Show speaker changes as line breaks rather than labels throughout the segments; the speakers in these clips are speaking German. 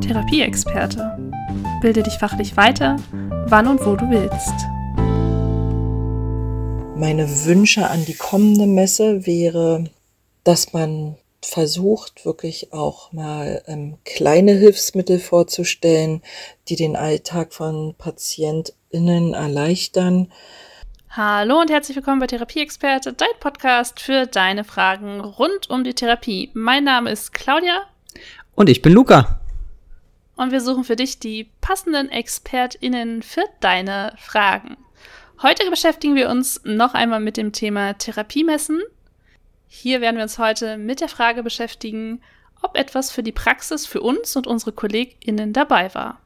Therapieexperte. Bilde dich fachlich weiter, wann und wo du willst.
Meine Wünsche an die kommende Messe wäre, dass man versucht, wirklich auch mal ähm, kleine Hilfsmittel vorzustellen, die den Alltag von PatientInnen erleichtern.
Hallo und herzlich willkommen bei Therapieexperte, dein Podcast für deine Fragen rund um die Therapie. Mein Name ist Claudia.
Und ich bin Luca.
Und wir suchen für dich die passenden ExpertInnen für deine Fragen. Heute beschäftigen wir uns noch einmal mit dem Thema Therapiemessen. Hier werden wir uns heute mit der Frage beschäftigen, ob etwas für die Praxis für uns und unsere KollegInnen dabei war.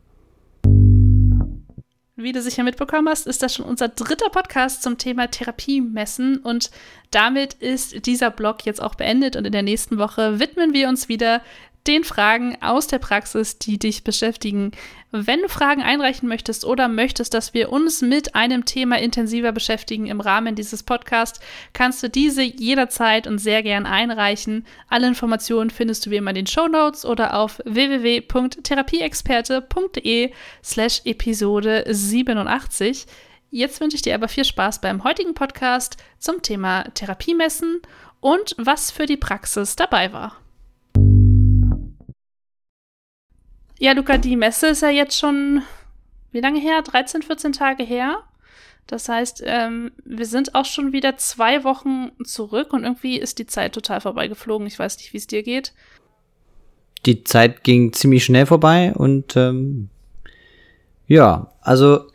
Wie du sicher mitbekommen hast, ist das schon unser dritter Podcast zum Thema Therapiemessen. Und damit ist dieser Blog jetzt auch beendet. Und in der nächsten Woche widmen wir uns wieder den Fragen aus der Praxis, die dich beschäftigen. Wenn du Fragen einreichen möchtest oder möchtest, dass wir uns mit einem Thema intensiver beschäftigen im Rahmen dieses Podcasts, kannst du diese jederzeit und sehr gern einreichen. Alle Informationen findest du wie immer in den Show Notes oder auf www.therapieexperte.de slash Episode 87. Jetzt wünsche ich dir aber viel Spaß beim heutigen Podcast zum Thema Therapiemessen und was für die Praxis dabei war. Ja, Luca, die Messe ist ja jetzt schon, wie lange her? 13, 14 Tage her. Das heißt, ähm, wir sind auch schon wieder zwei Wochen zurück und irgendwie ist die Zeit total vorbeigeflogen. Ich weiß nicht, wie es dir geht.
Die Zeit ging ziemlich schnell vorbei und ähm, ja, also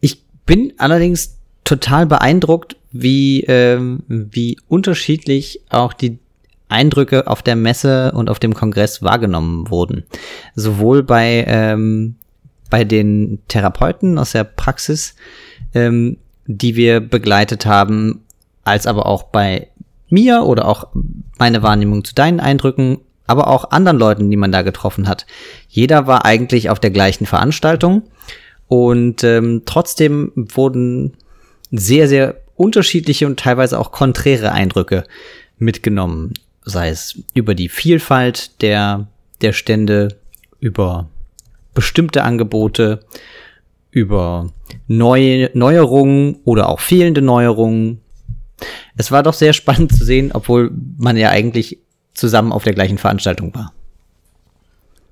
ich bin allerdings total beeindruckt, wie, ähm, wie unterschiedlich auch die Eindrücke auf der Messe und auf dem Kongress wahrgenommen wurden. Sowohl bei, ähm, bei den Therapeuten aus der Praxis, ähm, die wir begleitet haben, als aber auch bei mir oder auch meine Wahrnehmung zu deinen Eindrücken, aber auch anderen Leuten, die man da getroffen hat. Jeder war eigentlich auf der gleichen Veranstaltung und ähm, trotzdem wurden sehr, sehr unterschiedliche und teilweise auch konträre Eindrücke mitgenommen sei es über die Vielfalt der, der Stände, über bestimmte Angebote, über neue Neuerungen oder auch fehlende Neuerungen. Es war doch sehr spannend zu sehen, obwohl man ja eigentlich zusammen auf der gleichen Veranstaltung war.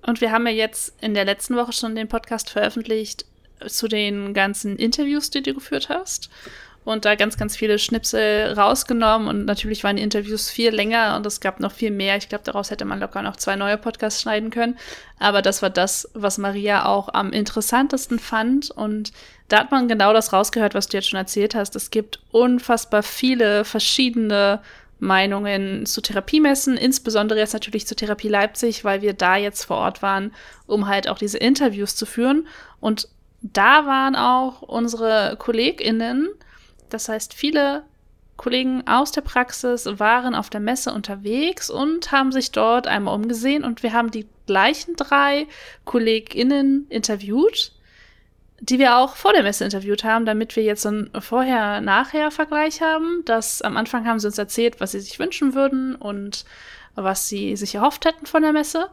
Und wir haben ja jetzt in der letzten Woche schon den Podcast veröffentlicht zu den ganzen Interviews, die du geführt hast und da ganz, ganz viele Schnipsel rausgenommen. Und natürlich waren die Interviews viel länger und es gab noch viel mehr. Ich glaube, daraus hätte man locker noch zwei neue Podcasts schneiden können. Aber das war das, was Maria auch am interessantesten fand. Und da hat man genau das rausgehört, was du jetzt schon erzählt hast. Es gibt unfassbar viele verschiedene Meinungen zu Therapiemessen, insbesondere jetzt natürlich zu Therapie Leipzig, weil wir da jetzt vor Ort waren, um halt auch diese Interviews zu führen. Und da waren auch unsere KollegInnen, das heißt, viele Kollegen aus der Praxis waren auf der Messe unterwegs und haben sich dort einmal umgesehen und wir haben die gleichen drei KollegInnen interviewt, die wir auch vor der Messe interviewt haben, damit wir jetzt so einen Vorher-Nachher-Vergleich haben. Das am Anfang haben sie uns erzählt, was sie sich wünschen würden und was sie sich erhofft hätten von der Messe.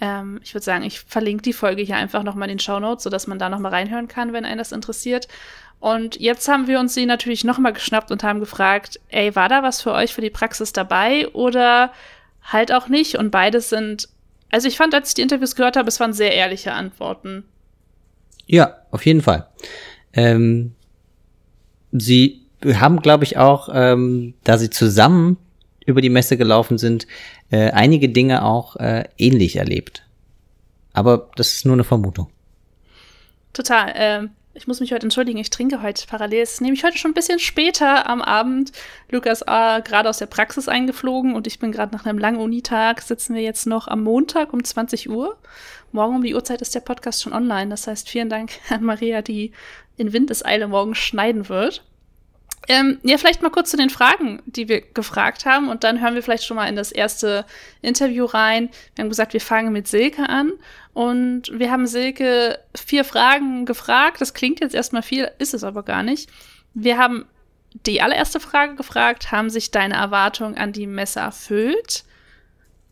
Ähm, ich würde sagen, ich verlinke die Folge hier einfach nochmal in den Show Notes, sodass man da nochmal reinhören kann, wenn einen das interessiert. Und jetzt haben wir uns sie natürlich nochmal geschnappt und haben gefragt, ey, war da was für euch für die Praxis dabei oder halt auch nicht? Und beides sind, also ich fand, als ich die Interviews gehört habe, es waren sehr ehrliche Antworten.
Ja, auf jeden Fall. Ähm, sie haben, glaube ich, auch, ähm, da sie zusammen über die Messe gelaufen sind, äh, einige Dinge auch äh, ähnlich erlebt. Aber das ist nur eine Vermutung.
Total. Ähm, ich muss mich heute entschuldigen, ich trinke heute parallel. Es ist nämlich heute schon ein bisschen später am Abend. Lukas A. gerade aus der Praxis eingeflogen und ich bin gerade nach einem langen Unitag. Sitzen wir jetzt noch am Montag um 20 Uhr. Morgen um die Uhrzeit ist der Podcast schon online. Das heißt, vielen Dank an Maria, die in Windeseile morgen schneiden wird. Ähm, ja, vielleicht mal kurz zu den Fragen, die wir gefragt haben und dann hören wir vielleicht schon mal in das erste Interview rein. Wir haben gesagt, wir fangen mit Silke an und wir haben Silke vier Fragen gefragt. Das klingt jetzt erstmal viel, ist es aber gar nicht. Wir haben die allererste Frage gefragt, haben sich deine Erwartungen an die Messe erfüllt?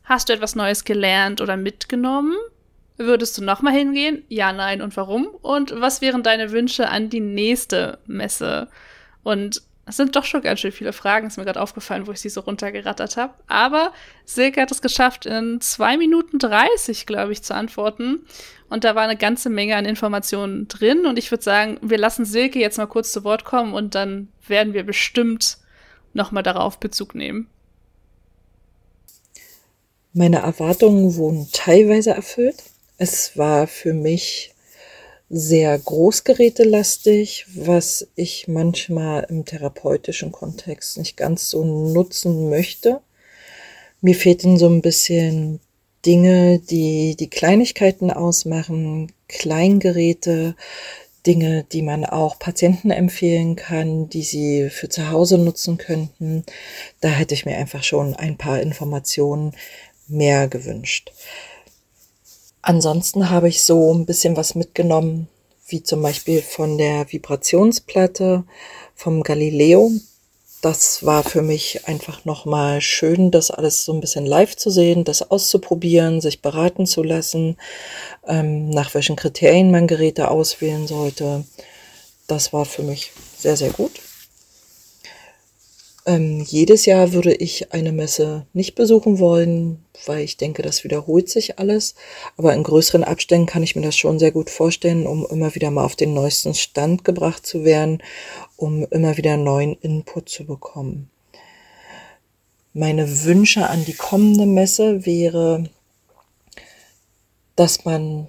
Hast du etwas Neues gelernt oder mitgenommen? Würdest du nochmal hingehen? Ja, nein und warum? Und was wären deine Wünsche an die nächste Messe? Und es sind doch schon ganz schön viele Fragen, ist mir gerade aufgefallen, wo ich sie so runtergerattert habe. Aber Silke hat es geschafft, in zwei Minuten 30, glaube ich, zu antworten. Und da war eine ganze Menge an Informationen drin. Und ich würde sagen, wir lassen Silke jetzt mal kurz zu Wort kommen und dann werden wir bestimmt nochmal darauf Bezug nehmen.
Meine Erwartungen wurden teilweise erfüllt. Es war für mich sehr großgerätelastig, was ich manchmal im therapeutischen Kontext nicht ganz so nutzen möchte. Mir fehlten so ein bisschen Dinge, die die Kleinigkeiten ausmachen, Kleingeräte, Dinge, die man auch Patienten empfehlen kann, die sie für zu Hause nutzen könnten. Da hätte ich mir einfach schon ein paar Informationen mehr gewünscht. Ansonsten habe ich so ein bisschen was mitgenommen, wie zum Beispiel von der Vibrationsplatte vom Galileo. Das war für mich einfach nochmal schön, das alles so ein bisschen live zu sehen, das auszuprobieren, sich beraten zu lassen, ähm, nach welchen Kriterien man Geräte auswählen sollte. Das war für mich sehr, sehr gut. Ähm, jedes Jahr würde ich eine Messe nicht besuchen wollen, weil ich denke, das wiederholt sich alles. Aber in größeren Abständen kann ich mir das schon sehr gut vorstellen, um immer wieder mal auf den neuesten Stand gebracht zu werden, um immer wieder neuen Input zu bekommen. Meine Wünsche an die kommende Messe wäre, dass man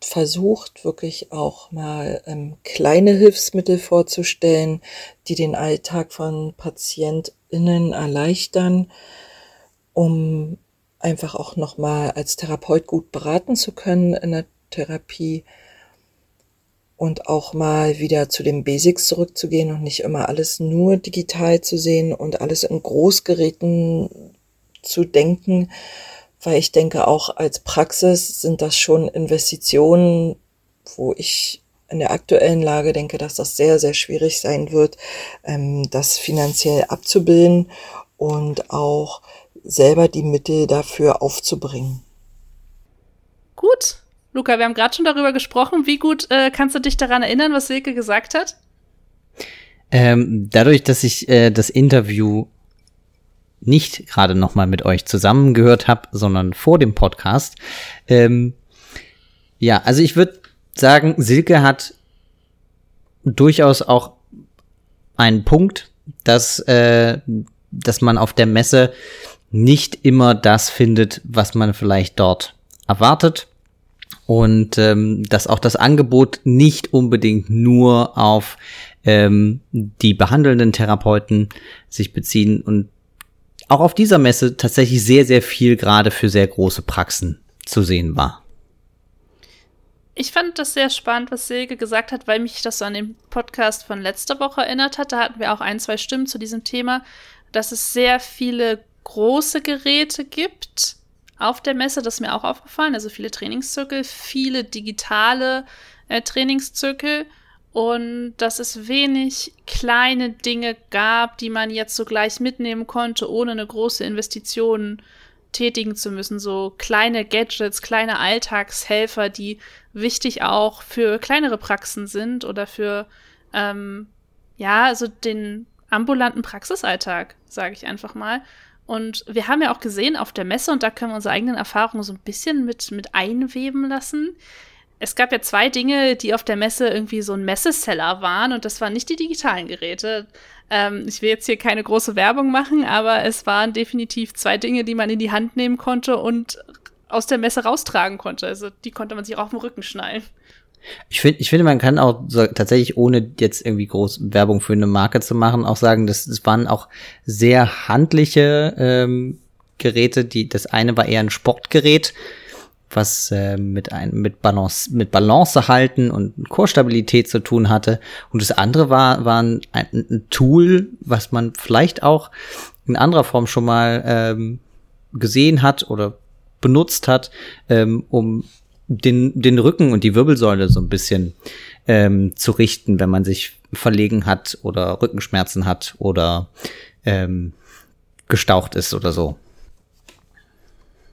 versucht, wirklich auch mal ähm, kleine Hilfsmittel vorzustellen, die den Alltag von PatientInnen erleichtern, um einfach auch nochmal als Therapeut gut beraten zu können in der Therapie und auch mal wieder zu den Basics zurückzugehen und nicht immer alles nur digital zu sehen und alles in Großgeräten zu denken, weil ich denke, auch als Praxis sind das schon Investitionen, wo ich in der aktuellen Lage denke, dass das sehr, sehr schwierig sein wird, ähm, das finanziell abzubilden und auch selber die Mittel dafür aufzubringen.
Gut. Luca, wir haben gerade schon darüber gesprochen. Wie gut äh, kannst du dich daran erinnern, was Silke gesagt hat?
Ähm, dadurch, dass ich äh, das Interview nicht gerade nochmal mit euch zusammengehört habe, sondern vor dem Podcast. Ähm, ja, also ich würde sagen, Silke hat durchaus auch einen Punkt, dass, äh, dass man auf der Messe nicht immer das findet, was man vielleicht dort erwartet. Und ähm, dass auch das Angebot nicht unbedingt nur auf ähm, die behandelnden Therapeuten sich beziehen und auch auf dieser Messe tatsächlich sehr, sehr viel gerade für sehr große Praxen zu sehen war.
Ich fand das sehr spannend, was Silke gesagt hat, weil mich das so an den Podcast von letzter Woche erinnert hat. Da hatten wir auch ein, zwei Stimmen zu diesem Thema, dass es sehr viele große Geräte gibt auf der Messe. Das ist mir auch aufgefallen. Also viele Trainingszirkel, viele digitale äh, Trainingszirkel und dass es wenig kleine Dinge gab, die man jetzt so gleich mitnehmen konnte, ohne eine große Investition tätigen zu müssen. So kleine Gadgets, kleine Alltagshelfer, die wichtig auch für kleinere Praxen sind oder für, ähm, ja, also den ambulanten Praxisalltag, sage ich einfach mal. Und wir haben ja auch gesehen auf der Messe, und da können wir unsere eigenen Erfahrungen so ein bisschen mit, mit einweben lassen, es gab ja zwei Dinge, die auf der Messe irgendwie so ein Messeseller waren und das waren nicht die digitalen Geräte. Ähm, ich will jetzt hier keine große Werbung machen, aber es waren definitiv zwei Dinge, die man in die Hand nehmen konnte und aus der Messe raustragen konnte. Also die konnte man sich auch auf dem Rücken schnallen.
Ich finde, ich finde, man kann auch so, tatsächlich, ohne jetzt irgendwie groß Werbung für eine Marke zu machen, auch sagen, dass es waren auch sehr handliche ähm, Geräte. Die, das eine war eher ein Sportgerät, was äh, mit ein, mit Balance mit Balance halten und Chorstabilität zu tun hatte und das andere war war ein, ein Tool, was man vielleicht auch in anderer Form schon mal ähm, gesehen hat oder benutzt hat, ähm, um den, den Rücken und die Wirbelsäule so ein bisschen ähm, zu richten, wenn man sich verlegen hat oder Rückenschmerzen hat oder ähm, gestaucht ist oder so.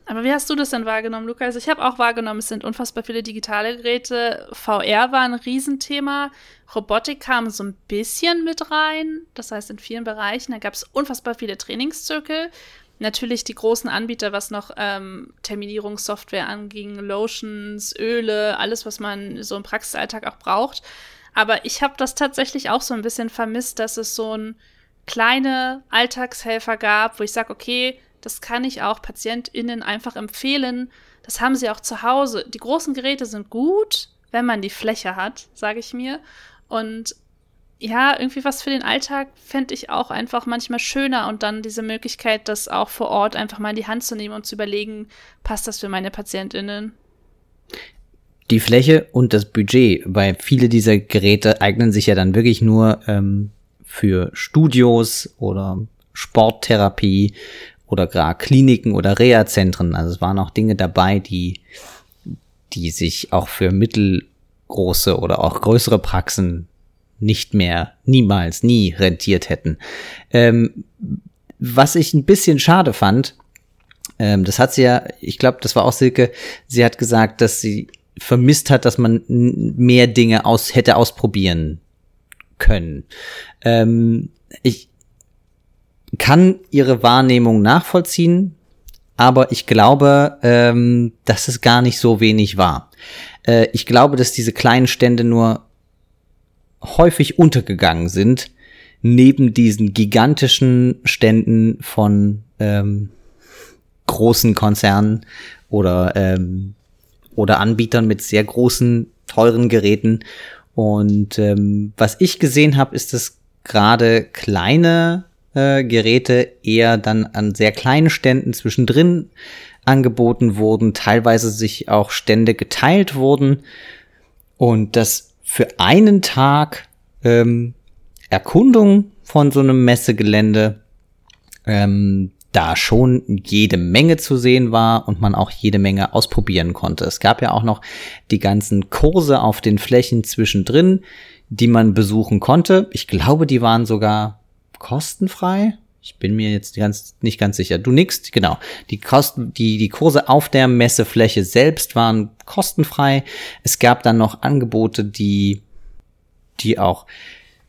Aber wie hast du das denn wahrgenommen, Lukas? Also ich habe auch wahrgenommen, es sind unfassbar viele digitale Geräte. VR war ein Riesenthema. Robotik kam so ein bisschen mit rein. Das heißt, in vielen Bereichen. Da gab es unfassbar viele Trainingszirkel. Natürlich die großen Anbieter, was noch ähm, Terminierungssoftware anging, Lotions, Öle, alles, was man so im Praxisalltag auch braucht. Aber ich habe das tatsächlich auch so ein bisschen vermisst, dass es so ein kleine Alltagshelfer gab, wo ich sage, okay, das kann ich auch PatientInnen einfach empfehlen. Das haben sie auch zu Hause. Die großen Geräte sind gut, wenn man die Fläche hat, sage ich mir. Und ja, irgendwie was für den Alltag fände ich auch einfach manchmal schöner und dann diese Möglichkeit, das auch vor Ort einfach mal in die Hand zu nehmen und zu überlegen, passt das für meine PatientInnen?
Die Fläche und das Budget, weil viele dieser Geräte eignen sich ja dann wirklich nur ähm, für Studios oder Sporttherapie oder gar Kliniken oder Reha-Zentren. Also es waren auch Dinge dabei, die, die sich auch für mittelgroße oder auch größere Praxen nicht mehr, niemals, nie rentiert hätten. Ähm, was ich ein bisschen schade fand, ähm, das hat sie ja, ich glaube, das war auch Silke, sie hat gesagt, dass sie vermisst hat, dass man mehr Dinge aus, hätte ausprobieren können. Ähm, ich kann ihre Wahrnehmung nachvollziehen, aber ich glaube, ähm, dass es gar nicht so wenig war. Äh, ich glaube, dass diese kleinen Stände nur häufig untergegangen sind, neben diesen gigantischen Ständen von ähm, großen Konzernen oder, ähm, oder Anbietern mit sehr großen, teuren Geräten. Und ähm, was ich gesehen habe, ist, dass gerade kleine äh, Geräte eher dann an sehr kleinen Ständen zwischendrin angeboten wurden, teilweise sich auch Stände geteilt wurden und dass für einen Tag ähm, Erkundung von so einem Messegelände ähm, da schon jede Menge zu sehen war und man auch jede Menge ausprobieren konnte. Es gab ja auch noch die ganzen Kurse auf den Flächen zwischendrin, die man besuchen konnte. Ich glaube, die waren sogar kostenfrei. Ich bin mir jetzt ganz, nicht ganz sicher. Du nix, genau. Die Kosten, die, die Kurse auf der Messefläche selbst waren kostenfrei. Es gab dann noch Angebote, die, die auch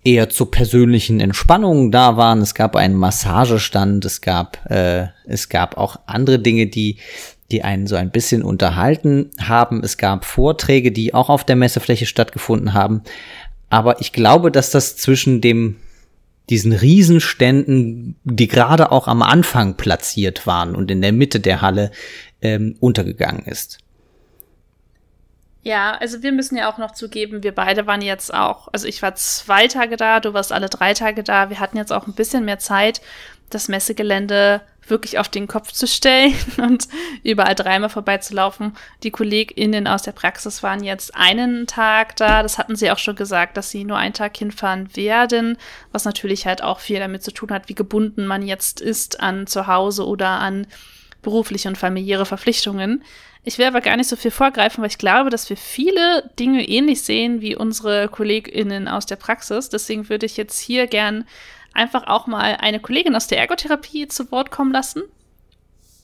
eher zur persönlichen Entspannung da waren. Es gab einen Massagestand, es gab, äh, es gab auch andere Dinge, die, die einen so ein bisschen unterhalten haben. Es gab Vorträge, die auch auf der Messefläche stattgefunden haben. Aber ich glaube, dass das zwischen dem diesen Riesenständen, die gerade auch am Anfang platziert waren und in der Mitte der Halle ähm, untergegangen ist.
Ja, also wir müssen ja auch noch zugeben, wir beide waren jetzt auch, also ich war zwei Tage da, du warst alle drei Tage da. Wir hatten jetzt auch ein bisschen mehr Zeit, das Messegelände wirklich auf den Kopf zu stellen und überall dreimal vorbeizulaufen. Die KollegInnen aus der Praxis waren jetzt einen Tag da. Das hatten sie auch schon gesagt, dass sie nur einen Tag hinfahren werden, was natürlich halt auch viel damit zu tun hat, wie gebunden man jetzt ist an zu Hause oder an berufliche und familiäre Verpflichtungen. Ich will aber gar nicht so viel vorgreifen, weil ich glaube, dass wir viele Dinge ähnlich sehen wie unsere KollegInnen aus der Praxis. Deswegen würde ich jetzt hier gern einfach auch mal eine Kollegin aus der Ergotherapie zu Wort kommen lassen.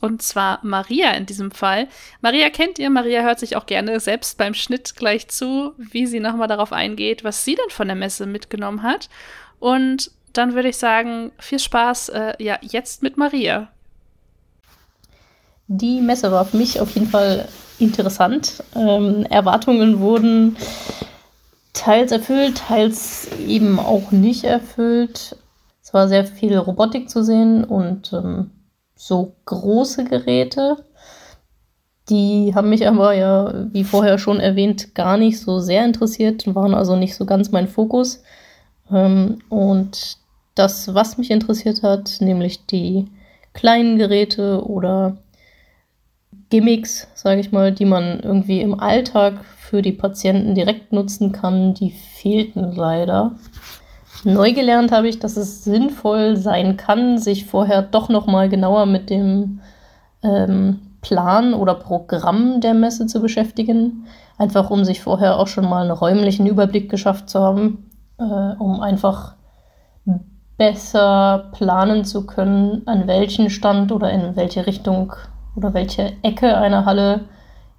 Und zwar Maria in diesem Fall. Maria kennt ihr. Maria hört sich auch gerne selbst beim Schnitt gleich zu, wie sie nochmal darauf eingeht, was sie denn von der Messe mitgenommen hat. Und dann würde ich sagen, viel Spaß äh, ja jetzt mit Maria.
Die Messe war für mich auf jeden Fall interessant. Ähm, Erwartungen wurden teils erfüllt, teils eben auch nicht erfüllt. Es war sehr viel Robotik zu sehen und ähm, so große Geräte. Die haben mich aber ja, wie vorher schon erwähnt, gar nicht so sehr interessiert, waren also nicht so ganz mein Fokus. Ähm, und das, was mich interessiert hat, nämlich die kleinen Geräte oder Gimmicks, sage ich mal, die man irgendwie im Alltag für die Patienten direkt nutzen kann, die fehlten leider. Neu gelernt habe ich, dass es sinnvoll sein kann, sich vorher doch noch mal genauer mit dem ähm, Plan oder Programm der Messe zu beschäftigen. Einfach um sich vorher auch schon mal einen räumlichen Überblick geschafft zu haben, äh, um einfach besser planen zu können, an welchen Stand oder in welche Richtung oder welche Ecke einer Halle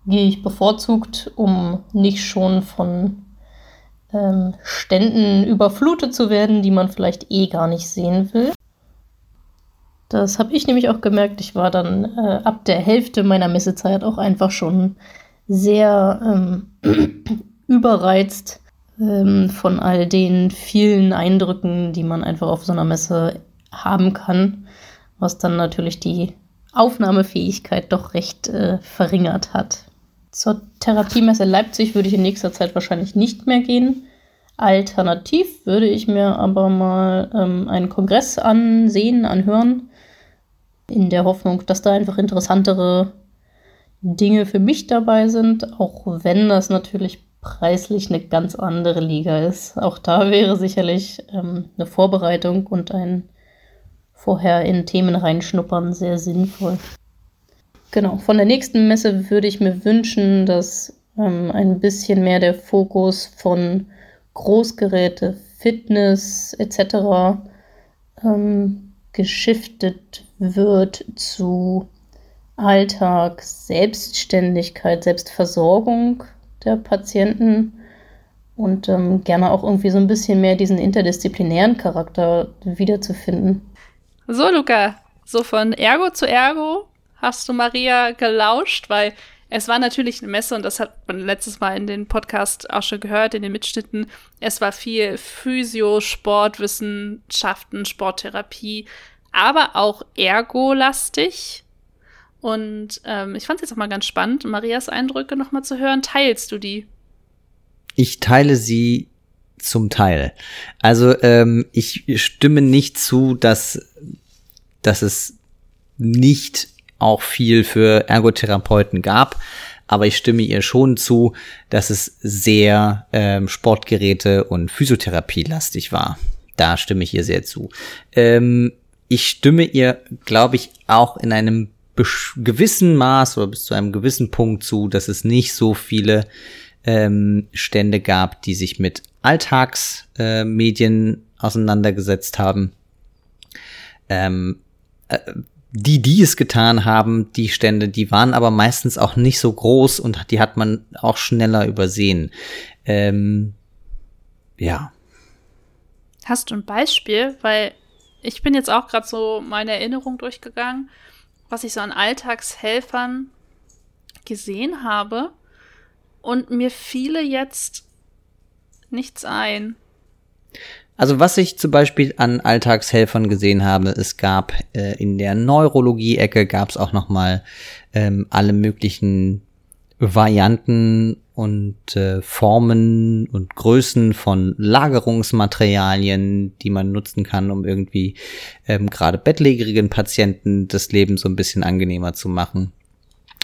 gehe ich bevorzugt, um nicht schon von ähm, Ständen überflutet zu werden, die man vielleicht eh gar nicht sehen will. Das habe ich nämlich auch gemerkt. Ich war dann äh, ab der Hälfte meiner Messezeit auch einfach schon sehr ähm, überreizt ähm, von all den vielen Eindrücken, die man einfach auf so einer Messe haben kann, was dann natürlich die Aufnahmefähigkeit doch recht äh, verringert hat. Zur Therapiemesse Leipzig würde ich in nächster Zeit wahrscheinlich nicht mehr gehen. Alternativ würde ich mir aber mal ähm, einen Kongress ansehen, anhören, in der Hoffnung, dass da einfach interessantere Dinge für mich dabei sind, auch wenn das natürlich preislich eine ganz andere Liga ist. Auch da wäre sicherlich ähm, eine Vorbereitung und ein vorher in Themen reinschnuppern sehr sinnvoll. Genau, von der nächsten Messe würde ich mir wünschen, dass ähm, ein bisschen mehr der Fokus von Großgeräte, Fitness etc. Ähm, geschiftet wird zu Alltag, Selbstständigkeit, Selbstversorgung der Patienten und ähm, gerne auch irgendwie so ein bisschen mehr diesen interdisziplinären Charakter wiederzufinden.
So, Luca, so von Ergo zu Ergo hast du Maria gelauscht, weil es war natürlich eine Messe und das hat man letztes Mal in den Podcast auch schon gehört, in den Mitschnitten. Es war viel Physio, Sportwissenschaften, Sporttherapie, aber auch Ergo-lastig. Und ähm, ich fand es jetzt auch mal ganz spannend, Marias Eindrücke nochmal zu hören. Teilst du die?
Ich teile sie zum Teil. Also ähm, ich stimme nicht zu, dass, dass es nicht auch viel für Ergotherapeuten gab. Aber ich stimme ihr schon zu, dass es sehr ähm, Sportgeräte und Physiotherapie lastig war. Da stimme ich ihr sehr zu. Ähm, ich stimme ihr, glaube ich, auch in einem gewissen Maß oder bis zu einem gewissen Punkt zu, dass es nicht so viele ähm, Stände gab, die sich mit Alltagsmedien äh, auseinandergesetzt haben. Ähm, äh, die, die es getan haben, die Stände, die waren aber meistens auch nicht so groß und die hat man auch schneller übersehen. Ähm, ja.
Hast du ein Beispiel? Weil ich bin jetzt auch gerade so meine Erinnerung durchgegangen, was ich so an Alltagshelfern gesehen habe. Und mir fiele jetzt nichts ein.
Also was ich zum Beispiel an Alltagshelfern gesehen habe, es gab äh, in der Neurologie-Ecke gab es auch noch mal ähm, alle möglichen Varianten und äh, Formen und Größen von Lagerungsmaterialien, die man nutzen kann, um irgendwie ähm, gerade bettlägerigen Patienten das Leben so ein bisschen angenehmer zu machen.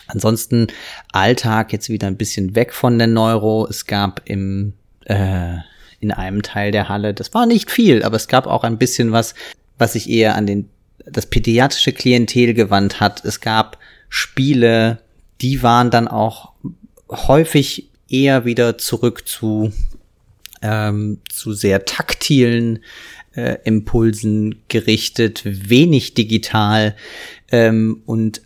Ansonsten Alltag jetzt wieder ein bisschen weg von der Neuro. Es gab im äh, in einem Teil der Halle. Das war nicht viel, aber es gab auch ein bisschen was, was sich eher an den, das pädiatrische Klientel gewandt hat. Es gab Spiele, die waren dann auch häufig eher wieder zurück zu, ähm, zu sehr taktilen äh, Impulsen gerichtet, wenig digital ähm, und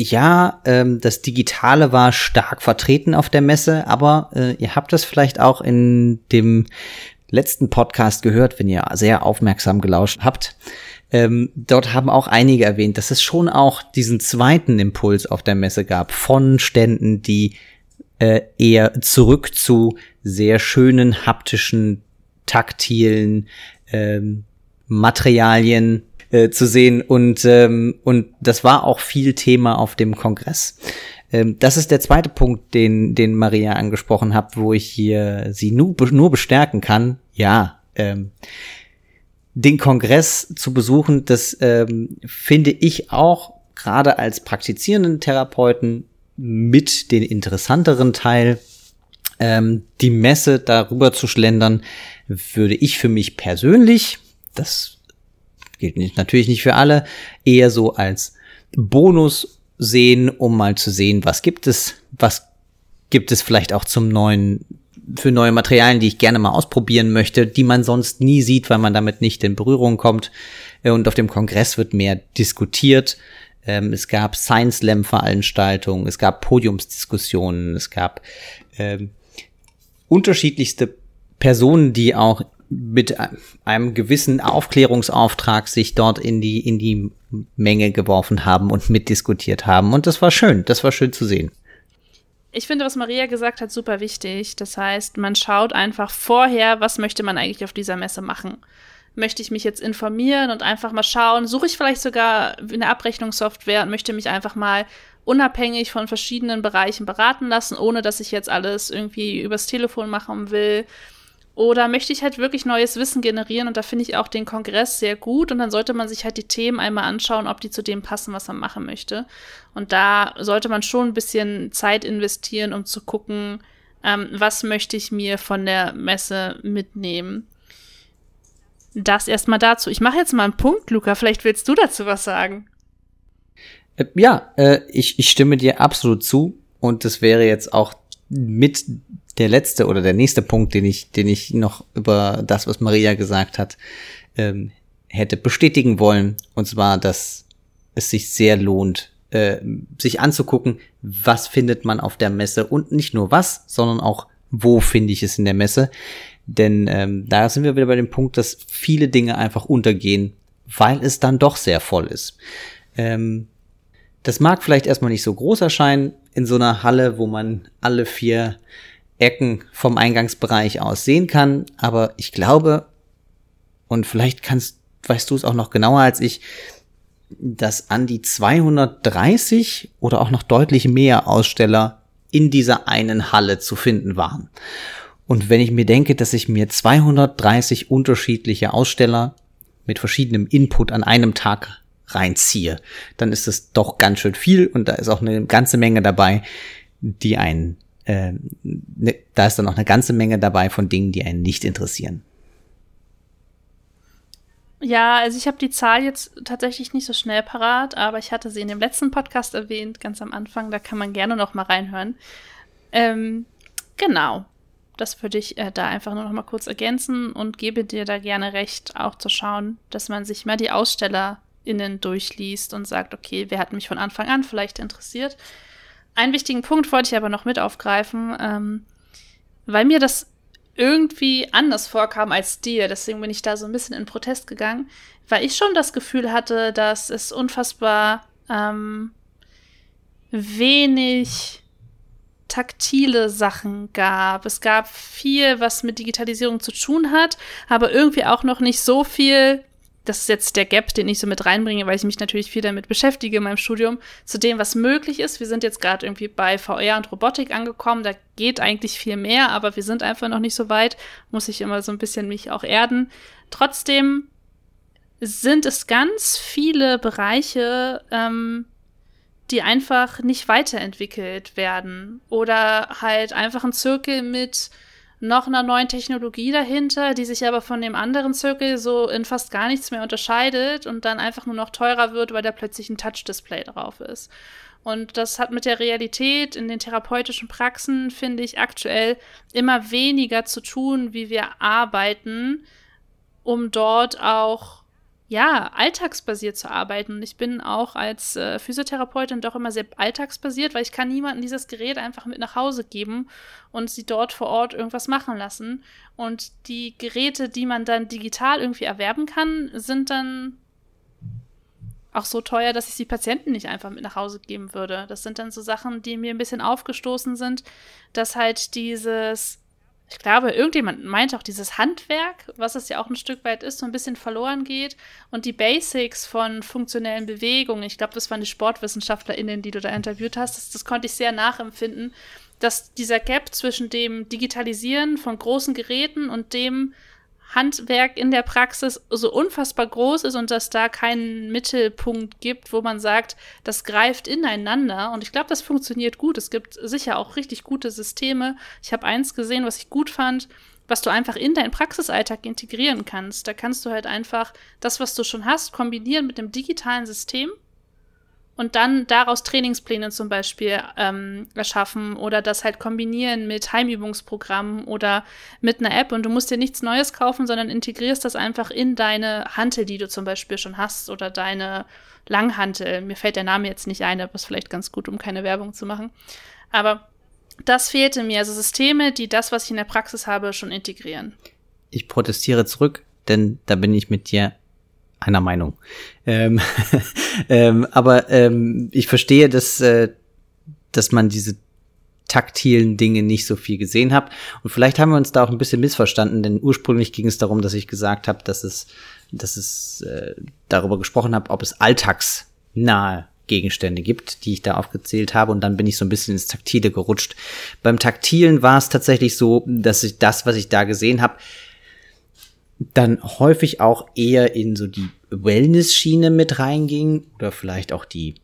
ja, ähm, das Digitale war stark vertreten auf der Messe, aber äh, ihr habt das vielleicht auch in dem letzten Podcast gehört, wenn ihr sehr aufmerksam gelauscht habt. Ähm, dort haben auch einige erwähnt, dass es schon auch diesen zweiten Impuls auf der Messe gab von Ständen, die äh, eher zurück zu sehr schönen haptischen, taktilen ähm, Materialien äh, zu sehen und ähm, und das war auch viel Thema auf dem Kongress. Ähm, das ist der zweite Punkt, den den Maria angesprochen hat, wo ich hier sie nur nur bestärken kann. Ja, ähm, den Kongress zu besuchen, das ähm, finde ich auch gerade als praktizierenden Therapeuten mit den interessanteren Teil ähm, die Messe darüber zu schlendern, würde ich für mich persönlich, das gilt nicht, natürlich nicht für alle, eher so als Bonus sehen, um mal zu sehen, was gibt es, was gibt es vielleicht auch zum neuen, für neue Materialien, die ich gerne mal ausprobieren möchte, die man sonst nie sieht, weil man damit nicht in Berührung kommt. Äh, und auf dem Kongress wird mehr diskutiert. Ähm, es gab Science Slam Veranstaltungen, es gab Podiumsdiskussionen, es gab ähm, unterschiedlichste Personen, die auch mit einem gewissen Aufklärungsauftrag sich dort in die, in die Menge geworfen haben und mitdiskutiert haben. Und das war schön. Das war schön zu sehen.
Ich finde, was Maria gesagt hat, super wichtig. Das heißt, man schaut einfach vorher, was möchte man eigentlich auf dieser Messe machen. Möchte ich mich jetzt informieren und einfach mal schauen, suche ich vielleicht sogar eine Abrechnungssoftware und möchte mich einfach mal unabhängig von verschiedenen Bereichen beraten lassen, ohne dass ich jetzt alles irgendwie übers Telefon machen will oder möchte ich halt wirklich neues Wissen generieren? Und da finde ich auch den Kongress sehr gut. Und dann sollte man sich halt die Themen einmal anschauen, ob die zu dem passen, was man machen möchte. Und da sollte man schon ein bisschen Zeit investieren, um zu gucken, ähm, was möchte ich mir von der Messe mitnehmen. Das erstmal dazu. Ich mache jetzt mal einen Punkt, Luca. Vielleicht willst du dazu was sagen.
Äh, ja, äh, ich, ich stimme dir absolut zu. Und das wäre jetzt auch mit der letzte oder der nächste Punkt, den ich, den ich noch über das, was Maria gesagt hat, ähm, hätte bestätigen wollen. Und zwar, dass es sich sehr lohnt, äh, sich anzugucken, was findet man auf der Messe und nicht nur was, sondern auch wo finde ich es in der Messe. Denn ähm, da sind wir wieder bei dem Punkt, dass viele Dinge einfach untergehen, weil es dann doch sehr voll ist. Ähm, das mag vielleicht erstmal nicht so groß erscheinen in so einer Halle, wo man alle vier Ecken vom Eingangsbereich aus sehen kann, aber ich glaube, und vielleicht kannst, weißt du es auch noch genauer als ich, dass an die 230 oder auch noch deutlich mehr Aussteller in dieser einen Halle zu finden waren. Und wenn ich mir denke, dass ich mir 230 unterschiedliche Aussteller mit verschiedenem Input an einem Tag reinziehe, dann ist es doch ganz schön viel und da ist auch eine ganze Menge dabei, die einen, äh, da ist dann auch eine ganze Menge dabei von Dingen, die einen nicht interessieren.
Ja, also ich habe die Zahl jetzt tatsächlich nicht so schnell parat, aber ich hatte sie in dem letzten Podcast erwähnt, ganz am Anfang. Da kann man gerne noch mal reinhören. Ähm, genau, das würde ich äh, da einfach nur noch mal kurz ergänzen und gebe dir da gerne recht, auch zu schauen, dass man sich mal die Aussteller innen durchliest und sagt, okay, wer hat mich von Anfang an vielleicht interessiert. Einen wichtigen Punkt wollte ich aber noch mit aufgreifen, ähm, weil mir das irgendwie anders vorkam als dir, deswegen bin ich da so ein bisschen in Protest gegangen, weil ich schon das Gefühl hatte, dass es unfassbar ähm, wenig taktile Sachen gab. Es gab viel, was mit Digitalisierung zu tun hat, aber irgendwie auch noch nicht so viel das ist jetzt der Gap, den ich so mit reinbringe, weil ich mich natürlich viel damit beschäftige in meinem Studium, zu dem, was möglich ist. Wir sind jetzt gerade irgendwie bei VR und Robotik angekommen. Da geht eigentlich viel mehr, aber wir sind einfach noch nicht so weit. Muss ich immer so ein bisschen mich auch erden. Trotzdem sind es ganz viele Bereiche, ähm, die einfach nicht weiterentwickelt werden. Oder halt einfach ein Zirkel mit noch einer neuen Technologie dahinter, die sich aber von dem anderen Zirkel so in fast gar nichts mehr unterscheidet und dann einfach nur noch teurer wird, weil da plötzlich ein Touch-Display drauf ist. Und das hat mit der Realität in den therapeutischen Praxen, finde ich, aktuell immer weniger zu tun, wie wir arbeiten, um dort auch ja, alltagsbasiert zu arbeiten. Und ich bin auch als äh, Physiotherapeutin doch immer sehr alltagsbasiert, weil ich kann niemandem dieses Gerät einfach mit nach Hause geben und sie dort vor Ort irgendwas machen lassen. Und die Geräte, die man dann digital irgendwie erwerben kann, sind dann auch so teuer, dass ich die Patienten nicht einfach mit nach Hause geben würde. Das sind dann so Sachen, die mir ein bisschen aufgestoßen sind, dass halt dieses ich glaube, irgendjemand meint auch dieses Handwerk, was es ja auch ein Stück weit ist, so ein bisschen verloren geht. Und die Basics von funktionellen Bewegungen, ich glaube, das waren die SportwissenschaftlerInnen, die du da interviewt hast, das, das konnte ich sehr nachempfinden, dass dieser Gap zwischen dem Digitalisieren von großen Geräten und dem Handwerk in der Praxis so unfassbar groß ist und dass da keinen Mittelpunkt gibt, wo man sagt, das greift ineinander. Und ich glaube, das funktioniert gut. Es gibt sicher auch richtig gute Systeme. Ich habe eins gesehen, was ich gut fand, was du einfach in deinen Praxisalltag integrieren kannst. Da kannst du halt einfach das, was du schon hast, kombinieren mit einem digitalen System und dann daraus Trainingspläne zum Beispiel ähm, erschaffen oder das halt kombinieren mit Heimübungsprogrammen oder mit einer App und du musst dir nichts Neues kaufen, sondern integrierst das einfach in deine Hantel, die du zum Beispiel schon hast oder deine Langhantel. Mir fällt der Name jetzt nicht ein, aber ist vielleicht ganz gut, um keine Werbung zu machen. Aber das fehlte mir, also Systeme, die das, was ich in der Praxis habe, schon integrieren.
Ich protestiere zurück, denn da bin ich mit dir einer Meinung. Ähm, ähm, aber ähm, ich verstehe, dass, äh, dass man diese taktilen Dinge nicht so viel gesehen hat. Und vielleicht haben wir uns da auch ein bisschen missverstanden, denn ursprünglich ging es darum, dass ich gesagt habe, dass es, dass es äh, darüber gesprochen habe, ob es alltagsnahe Gegenstände gibt, die ich da aufgezählt habe und dann bin ich so ein bisschen ins Taktile gerutscht. Beim Taktilen war es tatsächlich so, dass ich das, was ich da gesehen habe, dann häufig auch eher in so die Wellness-Schiene mit reinging oder vielleicht auch die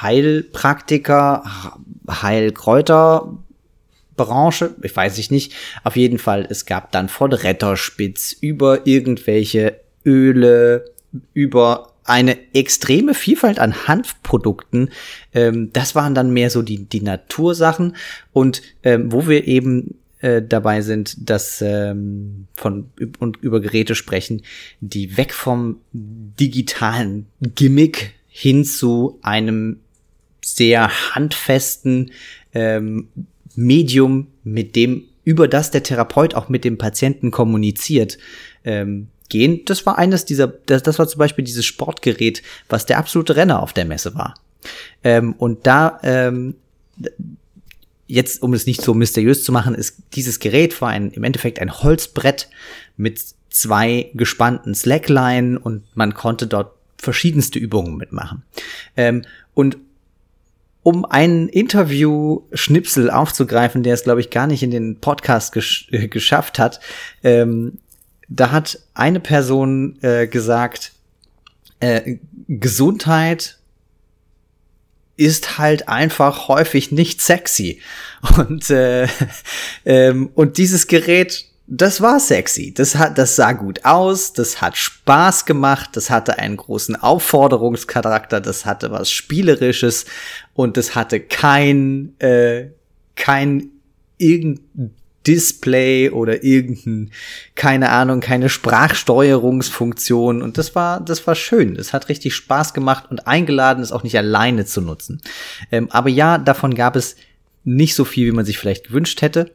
Heilpraktiker, Heilkräuterbranche, ich weiß ich nicht. Auf jeden Fall, es gab dann von Retterspitz über irgendwelche Öle, über eine extreme Vielfalt an Hanfprodukten. Ähm, das waren dann mehr so die, die Natursachen. Und ähm, wo wir eben äh, dabei sind, dass ähm, von und über Geräte sprechen, die weg vom digitalen Gimmick hin zu einem sehr handfesten ähm, Medium, mit dem über das der Therapeut auch mit dem Patienten kommuniziert, ähm, gehen. Das war eines dieser, das, das war zum Beispiel dieses Sportgerät, was der absolute Renner auf der Messe war. Ähm, und da ähm, jetzt, um es nicht so mysteriös zu machen, ist dieses Gerät war ein, im Endeffekt ein Holzbrett mit zwei gespannten Slackline und man konnte dort verschiedenste Übungen mitmachen. Ähm, und um einen Interview-Schnipsel aufzugreifen, der es, glaube ich, gar nicht in den Podcast gesch äh, geschafft hat, ähm, da hat eine Person äh, gesagt, äh, Gesundheit ist halt einfach häufig nicht sexy. Und, äh, ähm, und dieses Gerät, das war sexy. Das hat, das sah gut aus, das hat Spaß gemacht, das hatte einen großen Aufforderungscharakter, das hatte was Spielerisches und das hatte kein, äh, kein irgendein Display oder irgendein, keine Ahnung, keine Sprachsteuerungsfunktion. Und das war, das war schön. Das hat richtig Spaß gemacht und eingeladen, es auch nicht alleine zu nutzen. Ähm, aber ja, davon gab es nicht so viel, wie man sich vielleicht gewünscht hätte.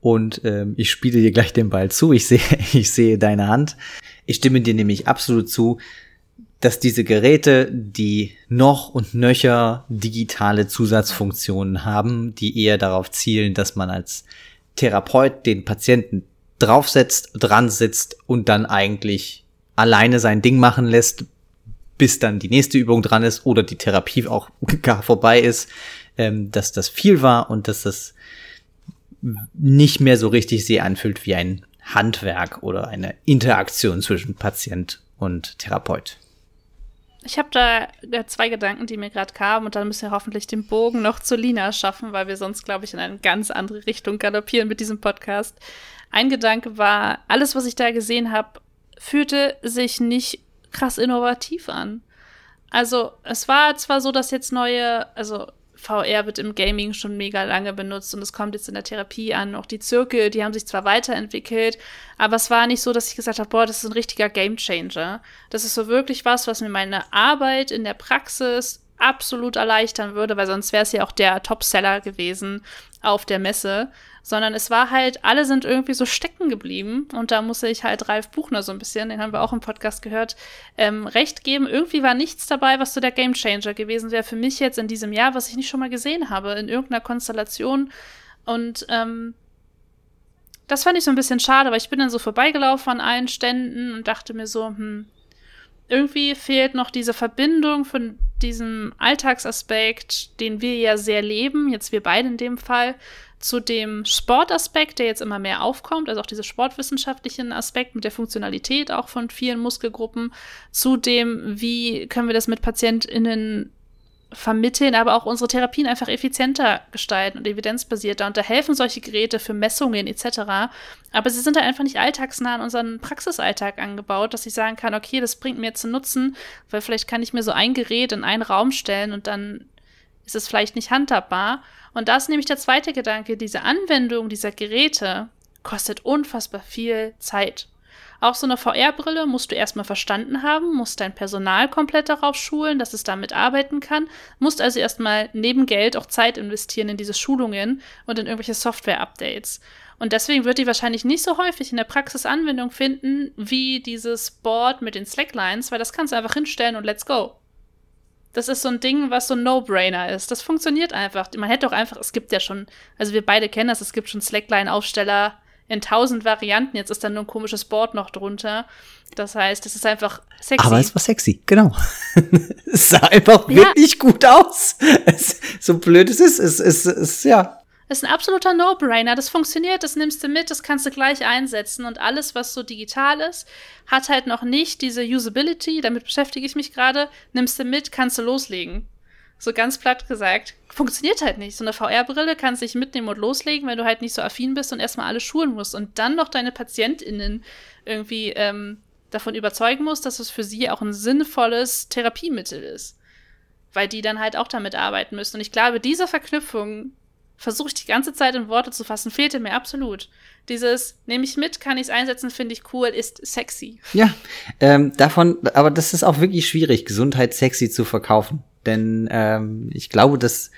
Und ähm, ich spiele dir gleich den Ball zu. Ich sehe, ich sehe deine Hand. Ich stimme dir nämlich absolut zu, dass diese Geräte, die noch und nöcher digitale Zusatzfunktionen haben, die eher darauf zielen, dass man als Therapeut den Patienten draufsetzt, dran sitzt und dann eigentlich alleine sein Ding machen lässt, bis dann die nächste Übung dran ist oder die Therapie auch gar vorbei ist, ähm, dass das viel war und dass das nicht mehr so richtig sich anfühlt wie ein Handwerk oder eine Interaktion zwischen Patient und Therapeut.
Ich habe da zwei Gedanken, die mir gerade kamen und dann müssen wir hoffentlich den Bogen noch zu Lina schaffen, weil wir sonst, glaube ich, in eine ganz andere Richtung galoppieren mit diesem Podcast. Ein Gedanke war, alles, was ich da gesehen habe, fühlte sich nicht krass innovativ an. Also es war zwar so, dass jetzt neue, also VR wird im Gaming schon mega lange benutzt und es kommt jetzt in der Therapie an. Auch die Zirkel, die haben sich zwar weiterentwickelt, aber es war nicht so, dass ich gesagt habe, boah, das ist ein richtiger Gamechanger. Das ist so wirklich was, was mir meine Arbeit in der Praxis absolut erleichtern würde, weil sonst wäre es ja auch der Topseller gewesen auf der Messe sondern es war halt, alle sind irgendwie so stecken geblieben und da musste ich halt Ralf Buchner so ein bisschen, den haben wir auch im Podcast gehört, ähm, recht geben. Irgendwie war nichts dabei, was so der Gamechanger gewesen wäre für mich jetzt in diesem Jahr, was ich nicht schon mal gesehen habe, in irgendeiner Konstellation. Und ähm, das fand ich so ein bisschen schade, weil ich bin dann so vorbeigelaufen an allen Ständen und dachte mir so, hm, irgendwie fehlt noch diese Verbindung von diesem Alltagsaspekt, den wir ja sehr leben, jetzt wir beide in dem Fall, zu dem Sportaspekt, der jetzt immer mehr aufkommt, also auch dieser sportwissenschaftlichen Aspekt mit der Funktionalität auch von vielen Muskelgruppen, zu dem, wie können wir das mit PatientInnen vermitteln, aber auch unsere Therapien einfach effizienter gestalten und evidenzbasierter. Und da helfen solche Geräte für Messungen etc. Aber sie sind da einfach nicht alltagsnah in unseren Praxisalltag angebaut, dass ich sagen kann, okay, das bringt mir zu Nutzen, weil vielleicht kann ich mir so ein Gerät in einen Raum stellen und dann ist es vielleicht nicht handhabbar. Und da ist nämlich der zweite Gedanke, diese Anwendung dieser Geräte kostet unfassbar viel Zeit. Auch so eine VR-Brille musst du erstmal verstanden haben, musst dein Personal komplett darauf schulen, dass es damit arbeiten kann, musst also erstmal neben Geld auch Zeit investieren in diese Schulungen und in irgendwelche Software-Updates. Und deswegen wird die wahrscheinlich nicht so häufig in der Praxis Anwendung finden wie dieses Board mit den Slacklines, weil das kannst du einfach hinstellen und let's go. Das ist so ein Ding, was so ein No-Brainer ist. Das funktioniert einfach. Man hätte auch einfach, es gibt ja schon, also wir beide kennen das, es gibt schon Slackline-Aufsteller, in tausend Varianten. Jetzt ist da nur ein komisches Board noch drunter. Das heißt, es ist einfach
sexy. Aber es war sexy, genau. es sah einfach ja. wirklich gut aus. Es, so blöd es ist, es ist, es, es, ja.
Es ist ein absoluter No-Brainer. Das funktioniert, das nimmst du mit, das kannst du gleich einsetzen. Und alles, was so digital ist, hat halt noch nicht diese Usability. Damit beschäftige ich mich gerade. Nimmst du mit, kannst du loslegen so ganz platt gesagt, funktioniert halt nicht. So eine VR-Brille kannst du dich mitnehmen und loslegen, wenn du halt nicht so affin bist und erstmal alle schulen musst und dann noch deine PatientInnen irgendwie ähm, davon überzeugen musst, dass es für sie auch ein sinnvolles Therapiemittel ist. Weil die dann halt auch damit arbeiten müssen. Und ich glaube, diese Verknüpfung versuche ich die ganze Zeit in Worte zu fassen, fehlte mir absolut. Dieses, nehme ich mit, kann ich es einsetzen, finde ich cool, ist sexy.
Ja, ähm, davon, aber das ist auch wirklich schwierig, Gesundheit sexy zu verkaufen. Denn ähm, ich glaube, dass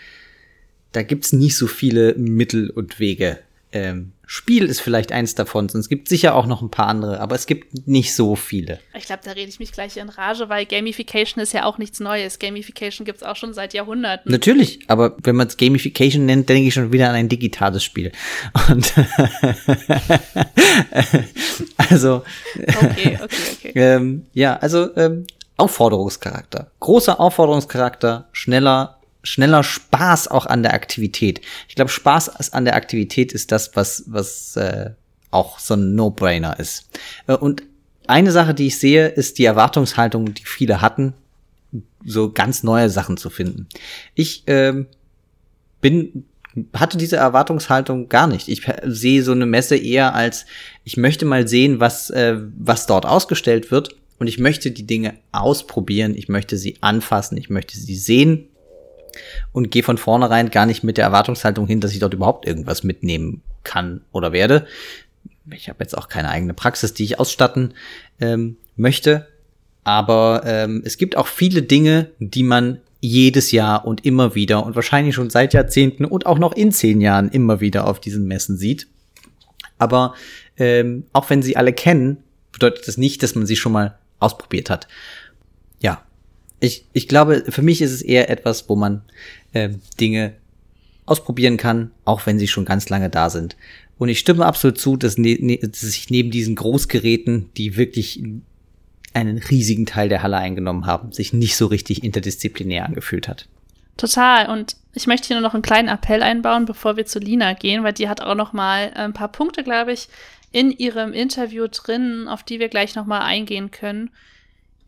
da gibt's nicht so viele Mittel und Wege. Ähm, Spiel ist vielleicht eins davon, sonst gibt sicher auch noch ein paar andere, aber es gibt nicht so viele.
Ich glaube, da rede ich mich gleich in Rage, weil Gamification ist ja auch nichts Neues. Gamification gibt's auch schon seit Jahrhunderten.
Natürlich, aber wenn man es Gamification nennt, denke ich schon wieder an ein digitales Spiel. Und also okay, okay, okay. ähm, ja, also ähm, Aufforderungscharakter. Großer Aufforderungscharakter, schneller, schneller Spaß auch an der Aktivität. Ich glaube, Spaß an der Aktivität ist das, was, was äh, auch so ein No-Brainer ist. Äh, und eine Sache, die ich sehe, ist die Erwartungshaltung, die viele hatten, so ganz neue Sachen zu finden. Ich ähm, bin hatte diese Erwartungshaltung gar nicht. Ich sehe so eine Messe eher als ich möchte mal sehen, was äh, was dort ausgestellt wird und ich möchte die Dinge ausprobieren, ich möchte sie anfassen, ich möchte sie sehen und gehe von vornherein gar nicht mit der Erwartungshaltung hin, dass ich dort überhaupt irgendwas mitnehmen kann oder werde. Ich habe jetzt auch keine eigene Praxis, die ich ausstatten ähm, möchte, aber ähm, es gibt auch viele Dinge, die man jedes Jahr und immer wieder und wahrscheinlich schon seit Jahrzehnten und auch noch in zehn Jahren immer wieder auf diesen Messen sieht. Aber ähm, auch wenn sie alle kennen, bedeutet das nicht, dass man sie schon mal ausprobiert hat. Ja, ich, ich glaube, für mich ist es eher etwas, wo man äh, Dinge ausprobieren kann, auch wenn sie schon ganz lange da sind. Und ich stimme absolut zu, dass, ne, ne, dass sich neben diesen Großgeräten, die wirklich einen riesigen Teil der Halle eingenommen haben, sich nicht so richtig interdisziplinär angefühlt hat.
Total. Und ich möchte hier nur noch einen kleinen Appell einbauen, bevor wir zu Lina gehen, weil die hat auch noch mal ein paar Punkte, glaube ich, in ihrem Interview drin, auf die wir gleich nochmal eingehen können,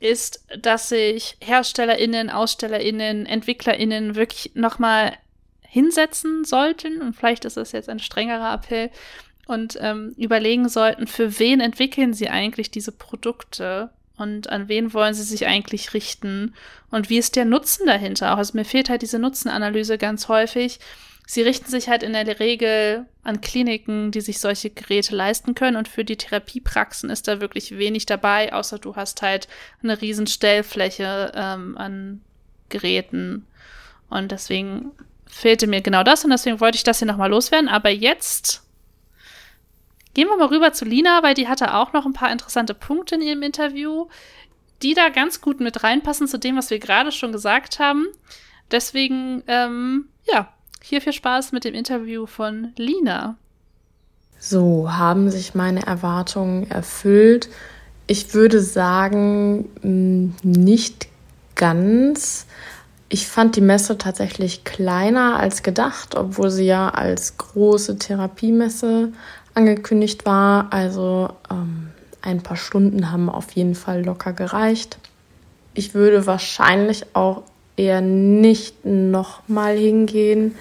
ist, dass sich HerstellerInnen, AusstellerInnen, EntwicklerInnen wirklich nochmal hinsetzen sollten, und vielleicht ist das jetzt ein strengerer Appell, und ähm, überlegen sollten, für wen entwickeln sie eigentlich diese Produkte? Und an wen wollen sie sich eigentlich richten? Und wie ist der Nutzen dahinter? Auch. Also mir fehlt halt diese Nutzenanalyse ganz häufig. Sie richten sich halt in der Regel an Kliniken, die sich solche Geräte leisten können. Und für die Therapiepraxen ist da wirklich wenig dabei, außer du hast halt eine riesen Stellfläche ähm, an Geräten. Und deswegen fehlte mir genau das. Und deswegen wollte ich das hier nochmal loswerden, aber jetzt gehen wir mal rüber zu Lina, weil die hatte auch noch ein paar interessante Punkte in ihrem Interview, die da ganz gut mit reinpassen zu dem, was wir gerade schon gesagt haben. Deswegen, ähm, ja, hier viel Spaß mit dem Interview von Lina.
So, haben sich meine Erwartungen erfüllt? Ich würde sagen, mm, nicht ganz. Ich fand die Messe tatsächlich kleiner als gedacht, obwohl sie ja als große Therapiemesse angekündigt war. Also ähm, ein paar Stunden haben auf jeden Fall locker gereicht. Ich würde wahrscheinlich auch eher nicht nochmal hingehen,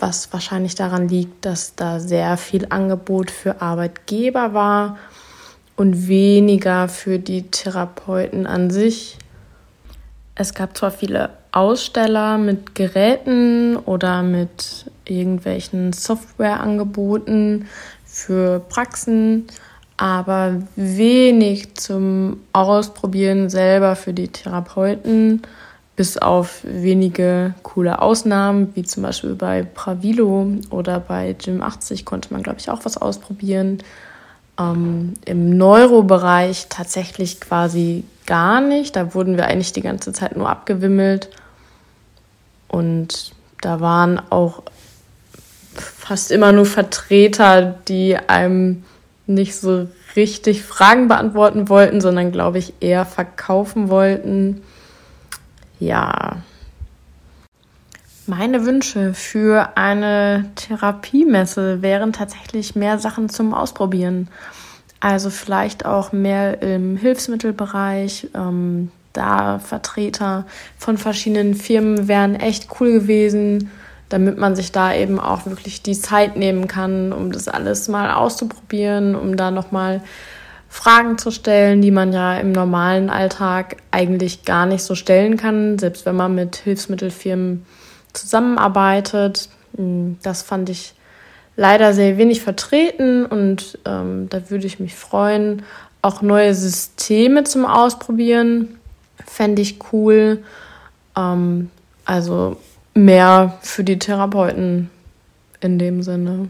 was wahrscheinlich daran liegt, dass da sehr viel Angebot für Arbeitgeber war und weniger für die Therapeuten an sich. Es gab zwar viele Aussteller mit Geräten oder mit irgendwelchen Softwareangeboten für Praxen, aber wenig zum Ausprobieren selber für die Therapeuten, bis auf wenige coole Ausnahmen, wie zum Beispiel bei Pravilo oder bei Gym 80 konnte man, glaube ich, auch was ausprobieren. Ähm, Im Neurobereich tatsächlich quasi gar nicht. Da wurden wir eigentlich die ganze Zeit nur abgewimmelt. Und da waren auch fast immer nur Vertreter, die einem nicht so richtig Fragen beantworten wollten, sondern glaube ich eher verkaufen wollten. Ja. Meine Wünsche für eine Therapiemesse wären tatsächlich mehr Sachen zum Ausprobieren. Also vielleicht auch mehr im Hilfsmittelbereich. Ähm, da Vertreter von verschiedenen Firmen wären echt cool gewesen damit man sich da eben auch wirklich die Zeit nehmen kann, um das alles mal auszuprobieren, um da nochmal Fragen zu stellen, die man ja im normalen Alltag eigentlich gar nicht so stellen kann, selbst wenn man mit Hilfsmittelfirmen zusammenarbeitet. Hm, das fand ich leider sehr wenig vertreten und ähm, da würde ich mich freuen. Auch neue Systeme zum Ausprobieren fände ich cool. Ähm, also mehr für die Therapeuten in dem Sinne.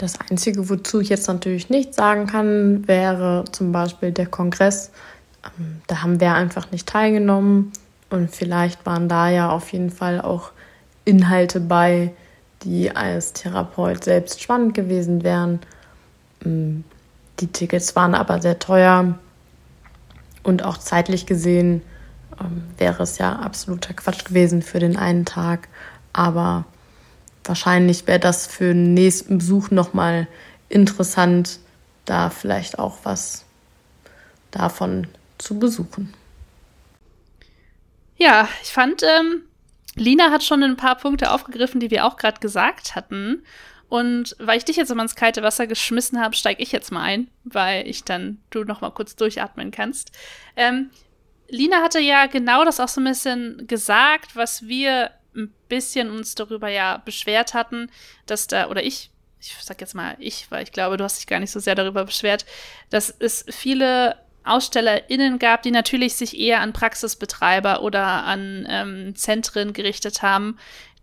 Das Einzige, wozu ich jetzt natürlich nicht sagen kann, wäre zum Beispiel der Kongress. Ähm, da haben wir einfach nicht teilgenommen und vielleicht waren da ja auf jeden Fall auch Inhalte bei, die als Therapeut selbst spannend gewesen wären. Ähm, die Tickets waren aber sehr teuer und auch zeitlich gesehen ähm, wäre es ja absoluter Quatsch gewesen für den einen Tag. Aber wahrscheinlich wäre das für den nächsten Besuch nochmal interessant, da vielleicht auch was davon zu besuchen.
Ja, ich fand, ähm, Lina hat schon ein paar Punkte aufgegriffen, die wir auch gerade gesagt hatten. Und weil ich dich jetzt immer ins kalte Wasser geschmissen habe, steige ich jetzt mal ein, weil ich dann du noch mal kurz durchatmen kannst. Ähm, Lina hatte ja genau das auch so ein bisschen gesagt, was wir ein bisschen uns darüber ja beschwert hatten, dass da, oder ich, ich sag jetzt mal ich, weil ich glaube, du hast dich gar nicht so sehr darüber beschwert, dass es viele AusstellerInnen gab, die natürlich sich eher an Praxisbetreiber oder an ähm, Zentren gerichtet haben,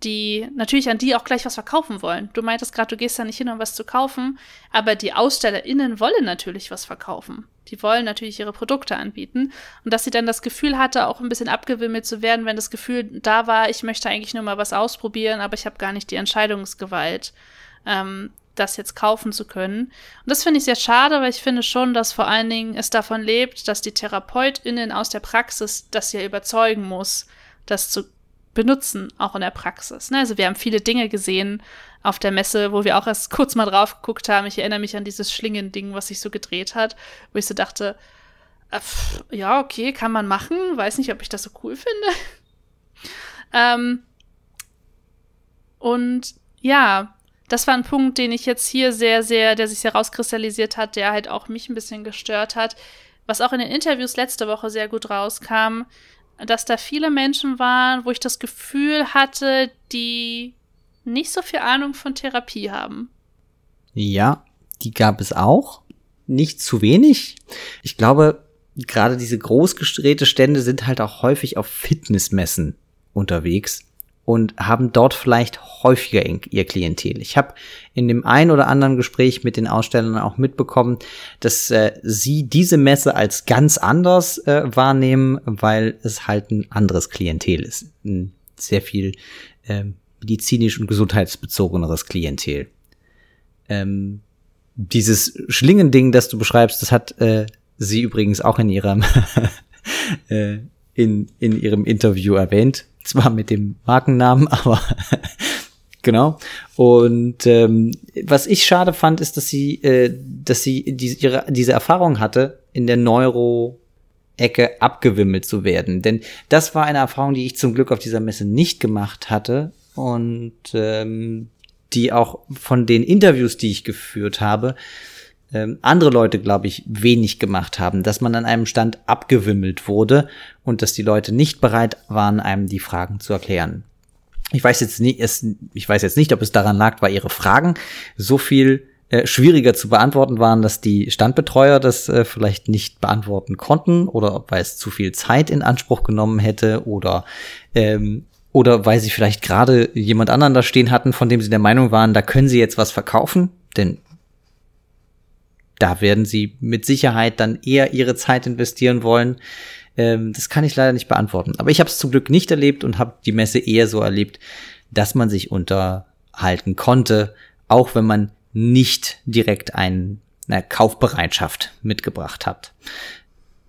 die natürlich an die auch gleich was verkaufen wollen. Du meintest gerade, du gehst da nicht hin, um was zu kaufen, aber die AusstellerInnen wollen natürlich was verkaufen. Die wollen natürlich ihre Produkte anbieten. Und dass sie dann das Gefühl hatte, auch ein bisschen abgewimmelt zu werden, wenn das Gefühl da war, ich möchte eigentlich nur mal was ausprobieren, aber ich habe gar nicht die Entscheidungsgewalt, ähm, das jetzt kaufen zu können. Und das finde ich sehr schade, weil ich finde schon, dass vor allen Dingen es davon lebt, dass die TherapeutInnen aus der Praxis das ja überzeugen muss, das zu benutzen, auch in der Praxis. Ne? Also wir haben viele Dinge gesehen auf der Messe, wo wir auch erst kurz mal drauf geguckt haben. Ich erinnere mich an dieses Schlingending, was sich so gedreht hat, wo ich so dachte, äh, pff, ja, okay, kann man machen. Weiß nicht, ob ich das so cool finde. ähm, und ja, das war ein Punkt, den ich jetzt hier sehr, sehr, der sich herauskristallisiert hat, der halt auch mich ein bisschen gestört hat. Was auch in den Interviews letzte Woche sehr gut rauskam, dass da viele Menschen waren, wo ich das Gefühl hatte, die nicht so viel Ahnung von Therapie haben.
Ja, die gab es auch. Nicht zu wenig. Ich glaube, gerade diese großgestrehnte Stände sind halt auch häufig auf Fitnessmessen unterwegs und haben dort vielleicht häufiger ihr Klientel. Ich habe in dem ein oder anderen Gespräch mit den Ausstellern auch mitbekommen, dass äh, sie diese Messe als ganz anders äh, wahrnehmen, weil es halt ein anderes Klientel ist. Ein sehr viel äh, medizinisch und gesundheitsbezogeneres Klientel. Ähm, dieses Schlingending, das du beschreibst, das hat äh, sie übrigens auch in ihrem äh, in, in ihrem Interview erwähnt zwar mit dem Markennamen, aber genau. Und ähm, was ich schade fand, ist, dass sie, äh, dass sie diese, ihre, diese Erfahrung hatte in der Neuro Ecke abgewimmelt zu werden. Denn das war eine Erfahrung, die ich zum Glück auf dieser Messe nicht gemacht hatte und ähm, die auch von den Interviews, die ich geführt habe, ähm, andere Leute, glaube ich, wenig gemacht haben, dass man an einem Stand abgewimmelt wurde und dass die Leute nicht bereit waren, einem die Fragen zu erklären. Ich weiß jetzt nicht, es, ich weiß jetzt nicht, ob es daran lag, weil ihre Fragen so viel äh, schwieriger zu beantworten waren, dass die Standbetreuer das äh, vielleicht nicht beantworten konnten oder weil es zu viel Zeit in Anspruch genommen hätte oder ähm, oder weil sie vielleicht gerade jemand anderen da stehen hatten, von dem sie der Meinung waren, da können sie jetzt was verkaufen, denn da werden sie mit Sicherheit dann eher ihre Zeit investieren wollen. Ähm, das kann ich leider nicht beantworten. Aber ich habe es zum Glück nicht erlebt und habe die Messe eher so erlebt, dass man sich unterhalten konnte, auch wenn man nicht direkt ein, eine Kaufbereitschaft mitgebracht hat.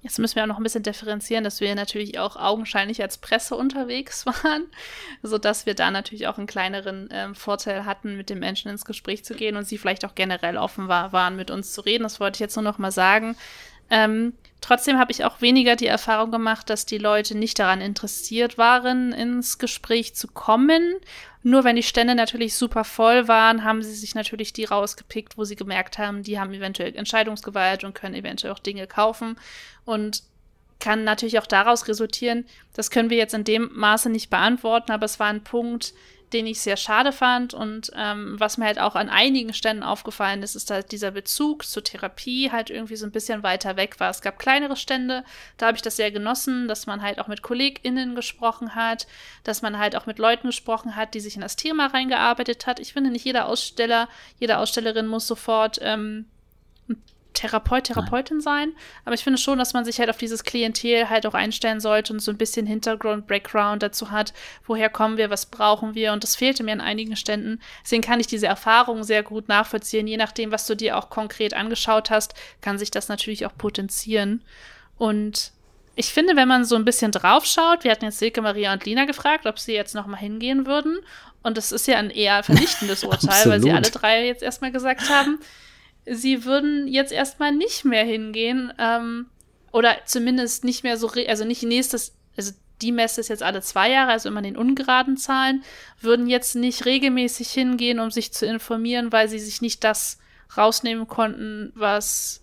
Jetzt müssen wir auch noch ein bisschen differenzieren, dass wir natürlich auch augenscheinlich als Presse unterwegs waren, sodass wir da natürlich auch einen kleineren ähm, Vorteil hatten, mit den Menschen ins Gespräch zu gehen und sie vielleicht auch generell offen war, waren, mit uns zu reden. Das wollte ich jetzt nur noch mal sagen. Ähm, trotzdem habe ich auch weniger die Erfahrung gemacht, dass die Leute nicht daran interessiert waren, ins Gespräch zu kommen. Nur wenn die Stände natürlich super voll waren, haben sie sich natürlich die rausgepickt, wo sie gemerkt haben, die haben eventuell Entscheidungsgewalt und können eventuell auch Dinge kaufen. Und kann natürlich auch daraus resultieren, das können wir jetzt in dem Maße nicht beantworten, aber es war ein Punkt, den ich sehr schade fand und ähm, was mir halt auch an einigen Stellen aufgefallen ist, ist halt dieser Bezug zur Therapie halt irgendwie so ein bisschen weiter weg war. Es gab kleinere Stände, da habe ich das sehr genossen, dass man halt auch mit KollegInnen gesprochen hat, dass man halt auch mit Leuten gesprochen hat, die sich in das Thema reingearbeitet hat. Ich finde, nicht jeder Aussteller, jede Ausstellerin muss sofort ähm, Therapeut, Therapeutin Nein. sein. Aber ich finde schon, dass man sich halt auf dieses Klientel halt auch einstellen sollte und so ein bisschen Hintergrund, Background dazu hat. Woher kommen wir, was brauchen wir? Und das fehlte mir an einigen Ständen. Deswegen kann ich diese Erfahrung sehr gut nachvollziehen. Je nachdem, was du dir auch konkret angeschaut hast, kann sich das natürlich auch potenzieren. Und ich finde, wenn man so ein bisschen draufschaut, wir hatten jetzt Silke, Maria und Lina gefragt, ob sie jetzt nochmal hingehen würden. Und das ist ja ein eher vernichtendes Urteil, weil sie alle drei jetzt erstmal gesagt haben, sie würden jetzt erstmal nicht mehr hingehen. Ähm, oder zumindest nicht mehr so, also nicht nächstes, also die Messe ist jetzt alle zwei Jahre, also immer in den ungeraden Zahlen, würden jetzt nicht regelmäßig hingehen, um sich zu informieren, weil sie sich nicht das rausnehmen konnten, was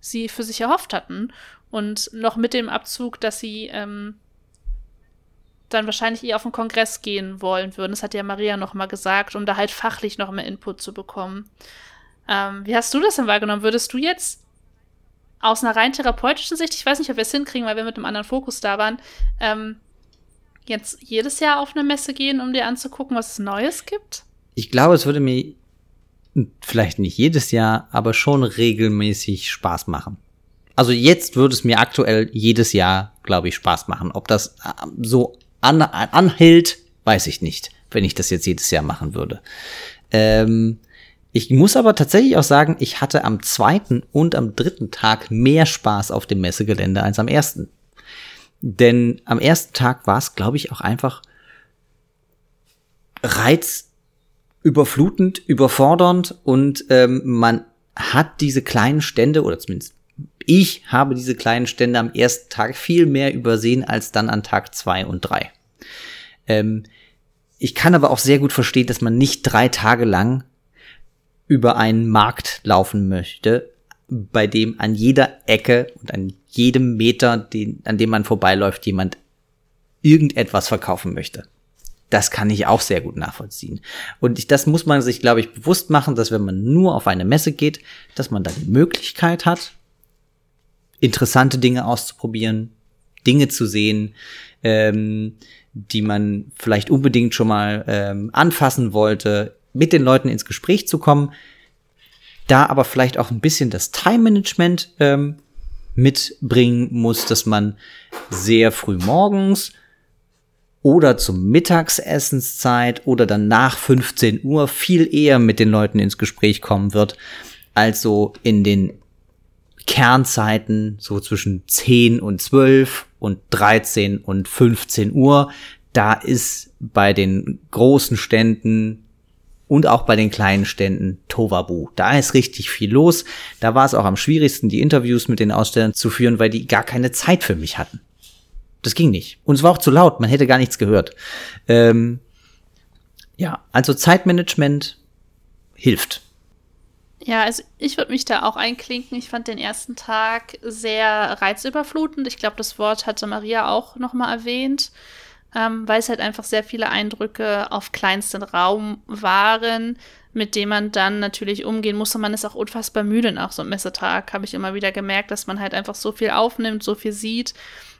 sie für sich erhofft hatten. Und noch mit dem Abzug, dass sie ähm, dann wahrscheinlich eher auf den Kongress gehen wollen würden. Das hat ja Maria noch mal gesagt, um da halt fachlich noch mehr Input zu bekommen. Ähm, wie hast du das denn wahrgenommen? Würdest du jetzt aus einer rein therapeutischen Sicht, ich weiß nicht, ob wir es hinkriegen, weil wir mit einem anderen Fokus da waren, ähm, jetzt jedes Jahr auf eine Messe gehen, um dir anzugucken, was es Neues gibt?
Ich glaube, es würde mir vielleicht nicht jedes Jahr, aber schon regelmäßig Spaß machen. Also jetzt würde es mir aktuell jedes Jahr, glaube ich, Spaß machen. Ob das äh, so an, anhält, weiß ich nicht, wenn ich das jetzt jedes Jahr machen würde. Ähm, ich muss aber tatsächlich auch sagen, ich hatte am zweiten und am dritten Tag mehr Spaß auf dem Messegelände als am ersten. Denn am ersten Tag war es, glaube ich, auch einfach reizüberflutend, überfordernd und ähm, man hat diese kleinen Stände, oder zumindest ich habe diese kleinen Stände am ersten Tag viel mehr übersehen als dann an Tag zwei und drei. Ähm, ich kann aber auch sehr gut verstehen, dass man nicht drei Tage lang über einen Markt laufen möchte, bei dem an jeder Ecke und an jedem Meter, den, an dem man vorbeiläuft, jemand irgendetwas verkaufen möchte. Das kann ich auch sehr gut nachvollziehen. Und ich, das muss man sich, glaube ich, bewusst machen, dass wenn man nur auf eine Messe geht, dass man da die Möglichkeit hat, interessante Dinge auszuprobieren, Dinge zu sehen, ähm, die man vielleicht unbedingt schon mal ähm, anfassen wollte, mit den Leuten ins Gespräch zu kommen, da aber vielleicht auch ein bisschen das Time-Management ähm, mitbringen muss, dass man sehr früh morgens oder zur Mittagsessenszeit oder dann nach 15 Uhr viel eher mit den Leuten ins Gespräch kommen wird, als so in den Kernzeiten, so zwischen 10 und 12 und 13 und 15 Uhr. Da ist bei den großen Ständen Und auch bei den kleinen Ständen Tovabu. Da ist richtig viel los. Da war es auch am schwierigsten, die Interviews mit den Ausstellern zu führen, weil die gar keine Zeit für mich hatten. Das ging nicht. Und es war auch zu laut, man hätte gar nichts gehört. Ähm, ja, also Zeitmanagement hilft.
Ja, also ich würde mich da auch einklinken. Ich fand den ersten Tag sehr reizüberflutend. Ich glaube, das Wort hatte Maria auch nochmal erwähnt, ähm, weil es halt einfach sehr viele Eindrücke auf kleinsten Raum waren, mit dem man dann natürlich umgehen musste. Man ist auch unfassbar müde nach so einem Messetag, habe ich immer wieder gemerkt, dass man halt einfach so viel aufnimmt, so viel sieht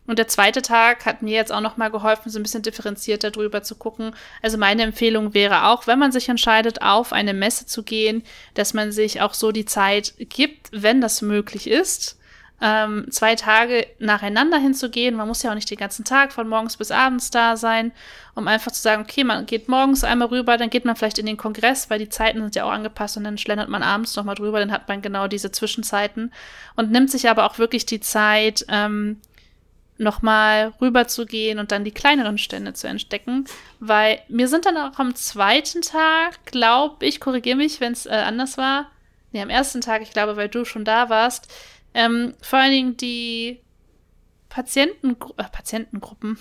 und der zweite Tag hat mir jetzt auch noch mal geholfen, so ein bisschen differenzierter drüber zu gucken. Also meine Empfehlung wäre auch, wenn man sich entscheidet, auf eine Messe zu gehen, dass man sich auch so die Zeit gibt, wenn das möglich ist, ähm, zwei Tage nacheinander hinzugehen. Man muss ja auch nicht den ganzen Tag von morgens bis abends da sein, um einfach zu sagen, okay, man geht morgens einmal rüber, dann geht man vielleicht in den Kongress, weil die Zeiten sind ja auch angepasst und dann schlendert man abends nochmal drüber, dann hat man genau diese Zwischenzeiten und nimmt sich aber auch wirklich die Zeit, ähm, nochmal rüber zu gehen und dann die kleineren Stände zu entdecken, weil mir sind dann auch am zweiten Tag, glaube ich, korrigiere mich, wenn es äh, anders war, nee, am ersten Tag, ich glaube, weil du schon da warst, ähm, vor allen Dingen die Patienten, äh, Patientengruppen,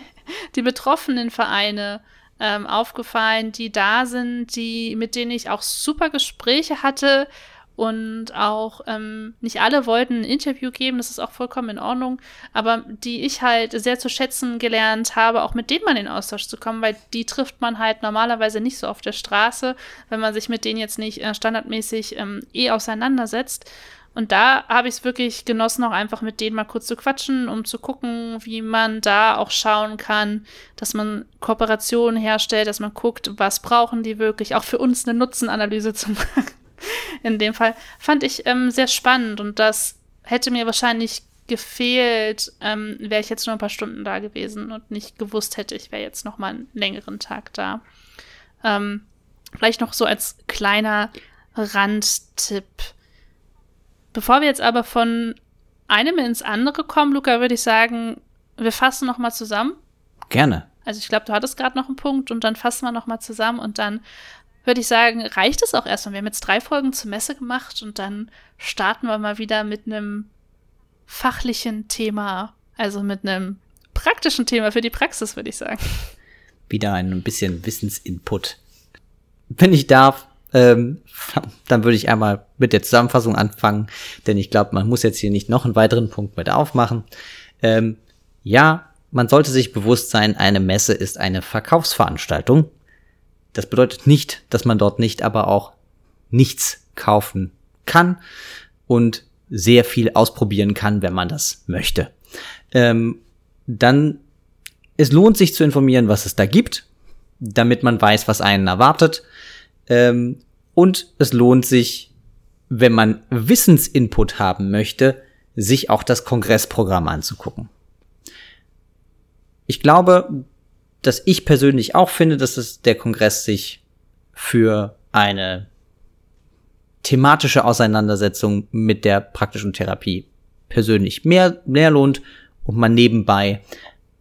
die betroffenen Vereine ähm, aufgefallen, die da sind, die, mit denen ich auch super Gespräche hatte, und auch ähm, nicht alle wollten ein Interview geben, das ist auch vollkommen in Ordnung, aber die ich halt sehr zu schätzen gelernt habe, auch mit denen man in Austausch zu kommen, weil die trifft man halt normalerweise nicht so auf der Straße, wenn man sich mit denen jetzt nicht äh, standardmäßig ähm, eh auseinandersetzt. Und da habe ich es wirklich genossen, auch einfach mit denen mal kurz zu quatschen, um zu gucken, wie man da auch schauen kann, dass man Kooperationen herstellt, dass man guckt, was brauchen die wirklich, auch für uns eine Nutzenanalyse zu machen in dem Fall, fand ich ähm, sehr spannend und das hätte mir wahrscheinlich gefehlt, ähm, wäre ich jetzt nur ein paar Stunden da gewesen und nicht gewusst hätte, ich wäre jetzt noch mal einen längeren Tag da. Ähm, vielleicht noch so als kleiner Randtipp. Bevor wir jetzt aber von einem ins andere kommen, Luca, würde ich sagen, wir fassen noch mal zusammen.
Gerne.
Also ich glaube, du hattest gerade noch einen Punkt und dann fassen wir noch mal zusammen und dann würde ich sagen, reicht es auch erstmal. Wir haben jetzt drei Folgen zur Messe gemacht und dann starten wir mal wieder mit einem fachlichen Thema, also mit einem praktischen Thema für die Praxis, würde ich sagen.
Wieder ein bisschen Wissensinput. Wenn ich darf, ähm, dann würde ich einmal mit der Zusammenfassung anfangen, denn ich glaube, man muss jetzt hier nicht noch einen weiteren Punkt mit aufmachen. Ähm, ja, man sollte sich bewusst sein, eine Messe ist eine Verkaufsveranstaltung das bedeutet nicht, dass man dort nicht aber auch nichts kaufen kann und sehr viel ausprobieren kann, wenn man das möchte. Ähm, dann, es lohnt sich zu informieren, was es da gibt, damit man weiß, was einen erwartet. Ähm, und es lohnt sich, wenn man Wissensinput haben möchte, sich auch das Kongressprogramm anzugucken. Ich glaube, dass ich persönlich auch finde, dass es der Kongress sich für eine thematische Auseinandersetzung mit der praktischen Therapie persönlich mehr, mehr lohnt und man nebenbei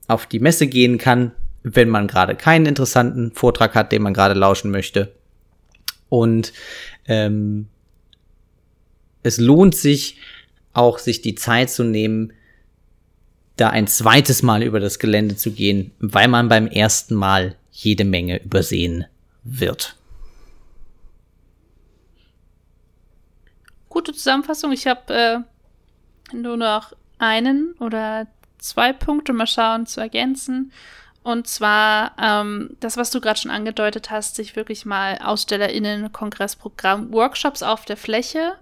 auf die Messe gehen kann, wenn man gerade keinen interessanten Vortrag hat, den man gerade lauschen möchte. Und ähm, es lohnt sich auch, sich die Zeit zu nehmen, da ein zweites Mal über das Gelände zu gehen, weil man beim ersten Mal jede Menge übersehen wird.
Gute Zusammenfassung. Ich habe äh, nur noch einen oder zwei Punkte mal schauen zu ergänzen. Und zwar ähm, das, was du gerade schon angedeutet hast, sich wirklich mal AusstellerInnen, Kongressprogramm, Workshops auf der Fläche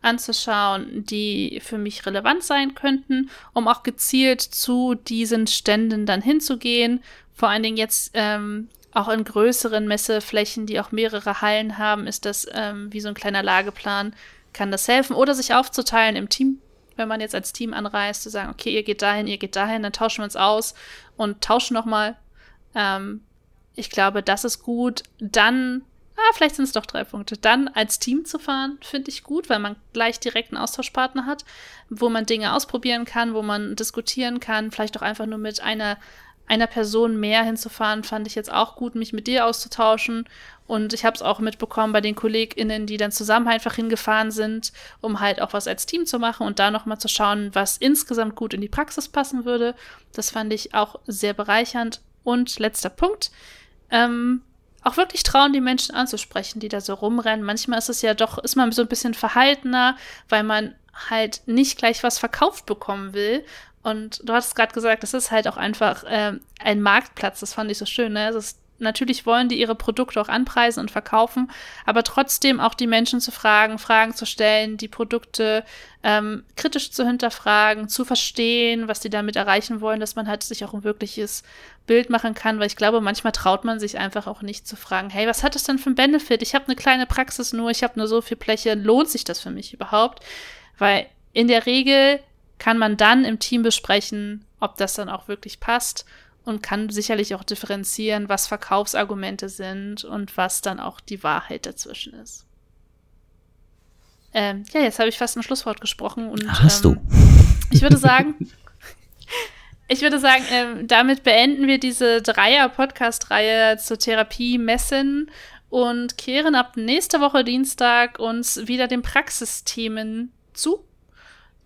anzuschauen, die für mich relevant sein könnten, um auch gezielt zu diesen Ständen dann hinzugehen. Vor allen Dingen jetzt ähm, auch in größeren Messeflächen, die auch mehrere Hallen haben, ist das ähm, wie so ein kleiner Lageplan, kann das helfen. Oder sich aufzuteilen im Team, wenn man jetzt als Team anreist, zu sagen, okay, ihr geht dahin, ihr geht dahin, dann tauschen wir uns aus und tauschen nochmal. Ähm, ich glaube, das ist gut. Dann ah, vielleicht sind es doch drei Punkte. Dann als Team zu fahren, finde ich gut, weil man gleich direkt einen Austauschpartner hat, wo man Dinge ausprobieren kann, wo man diskutieren kann, vielleicht auch einfach nur mit einer einer Person mehr hinzufahren, fand ich jetzt auch gut, mich mit dir auszutauschen. Und ich habe es auch mitbekommen bei den KollegInnen, die dann zusammen einfach hingefahren sind, um halt auch was als Team zu machen und da nochmal zu schauen, was insgesamt gut in die Praxis passen würde. Das fand ich auch sehr bereichernd. Und letzter Punkt. Ähm, auch wirklich trauen, die Menschen anzusprechen, die da so rumrennen. Manchmal ist es ja doch, ist man so ein bisschen verhaltener, weil man halt nicht gleich was verkauft bekommen will. Und du hast gerade gesagt, das ist halt auch einfach äh, ein Marktplatz. Das fand ich so schön. Ne? Ist natürlich wollen die ihre Produkte auch anpreisen und verkaufen, aber trotzdem auch die Menschen zu fragen, Fragen zu stellen, die Produkte ähm, kritisch zu hinterfragen, zu verstehen, was die damit erreichen wollen, dass man halt sich auch ein wirkliches Bild machen kann, weil ich glaube, manchmal traut man sich einfach auch nicht zu fragen, hey, was hat das denn für ein Benefit? Ich habe eine kleine Praxis nur, ich habe nur so viel Fläche, lohnt sich das für mich überhaupt? Weil in der Regel kann man dann im Team besprechen, ob das dann auch wirklich passt und kann sicherlich auch differenzieren, was Verkaufsargumente sind und was dann auch die Wahrheit dazwischen ist. Ähm, ja, jetzt habe ich fast ein Schlusswort gesprochen und
hast ähm, du?
Ich würde sagen, ich würde sagen, ähm, damit beenden wir diese Dreier-Podcast-Reihe zur Therapie Messen und kehren ab nächste Woche Dienstag uns wieder den Praxisthemen zu.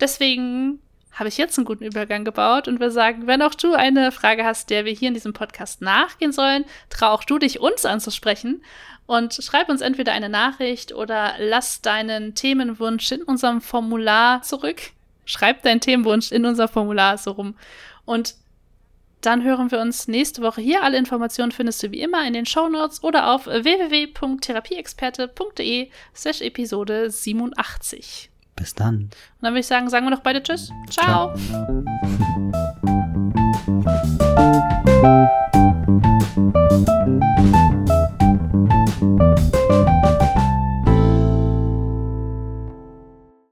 Deswegen habe ich jetzt einen guten Übergang gebaut und wir sagen, wenn auch du eine Frage hast, der wir hier in diesem Podcast nachgehen sollen, trau auch du dich uns anzusprechen und schreib uns entweder eine Nachricht oder lass deinen Themenwunsch in unserem Formular zurück. Schreib deinen Themenwunsch in unser Formular so rum. Und dann hören wir uns nächste Woche hier. Alle Informationen findest du wie immer in den Show Notes oder auf www.therapieexperte.de slash Episode 87.
Bis dann. Und
dann würde ich sagen, sagen wir noch beide Tschüss. Ciao. Ciao.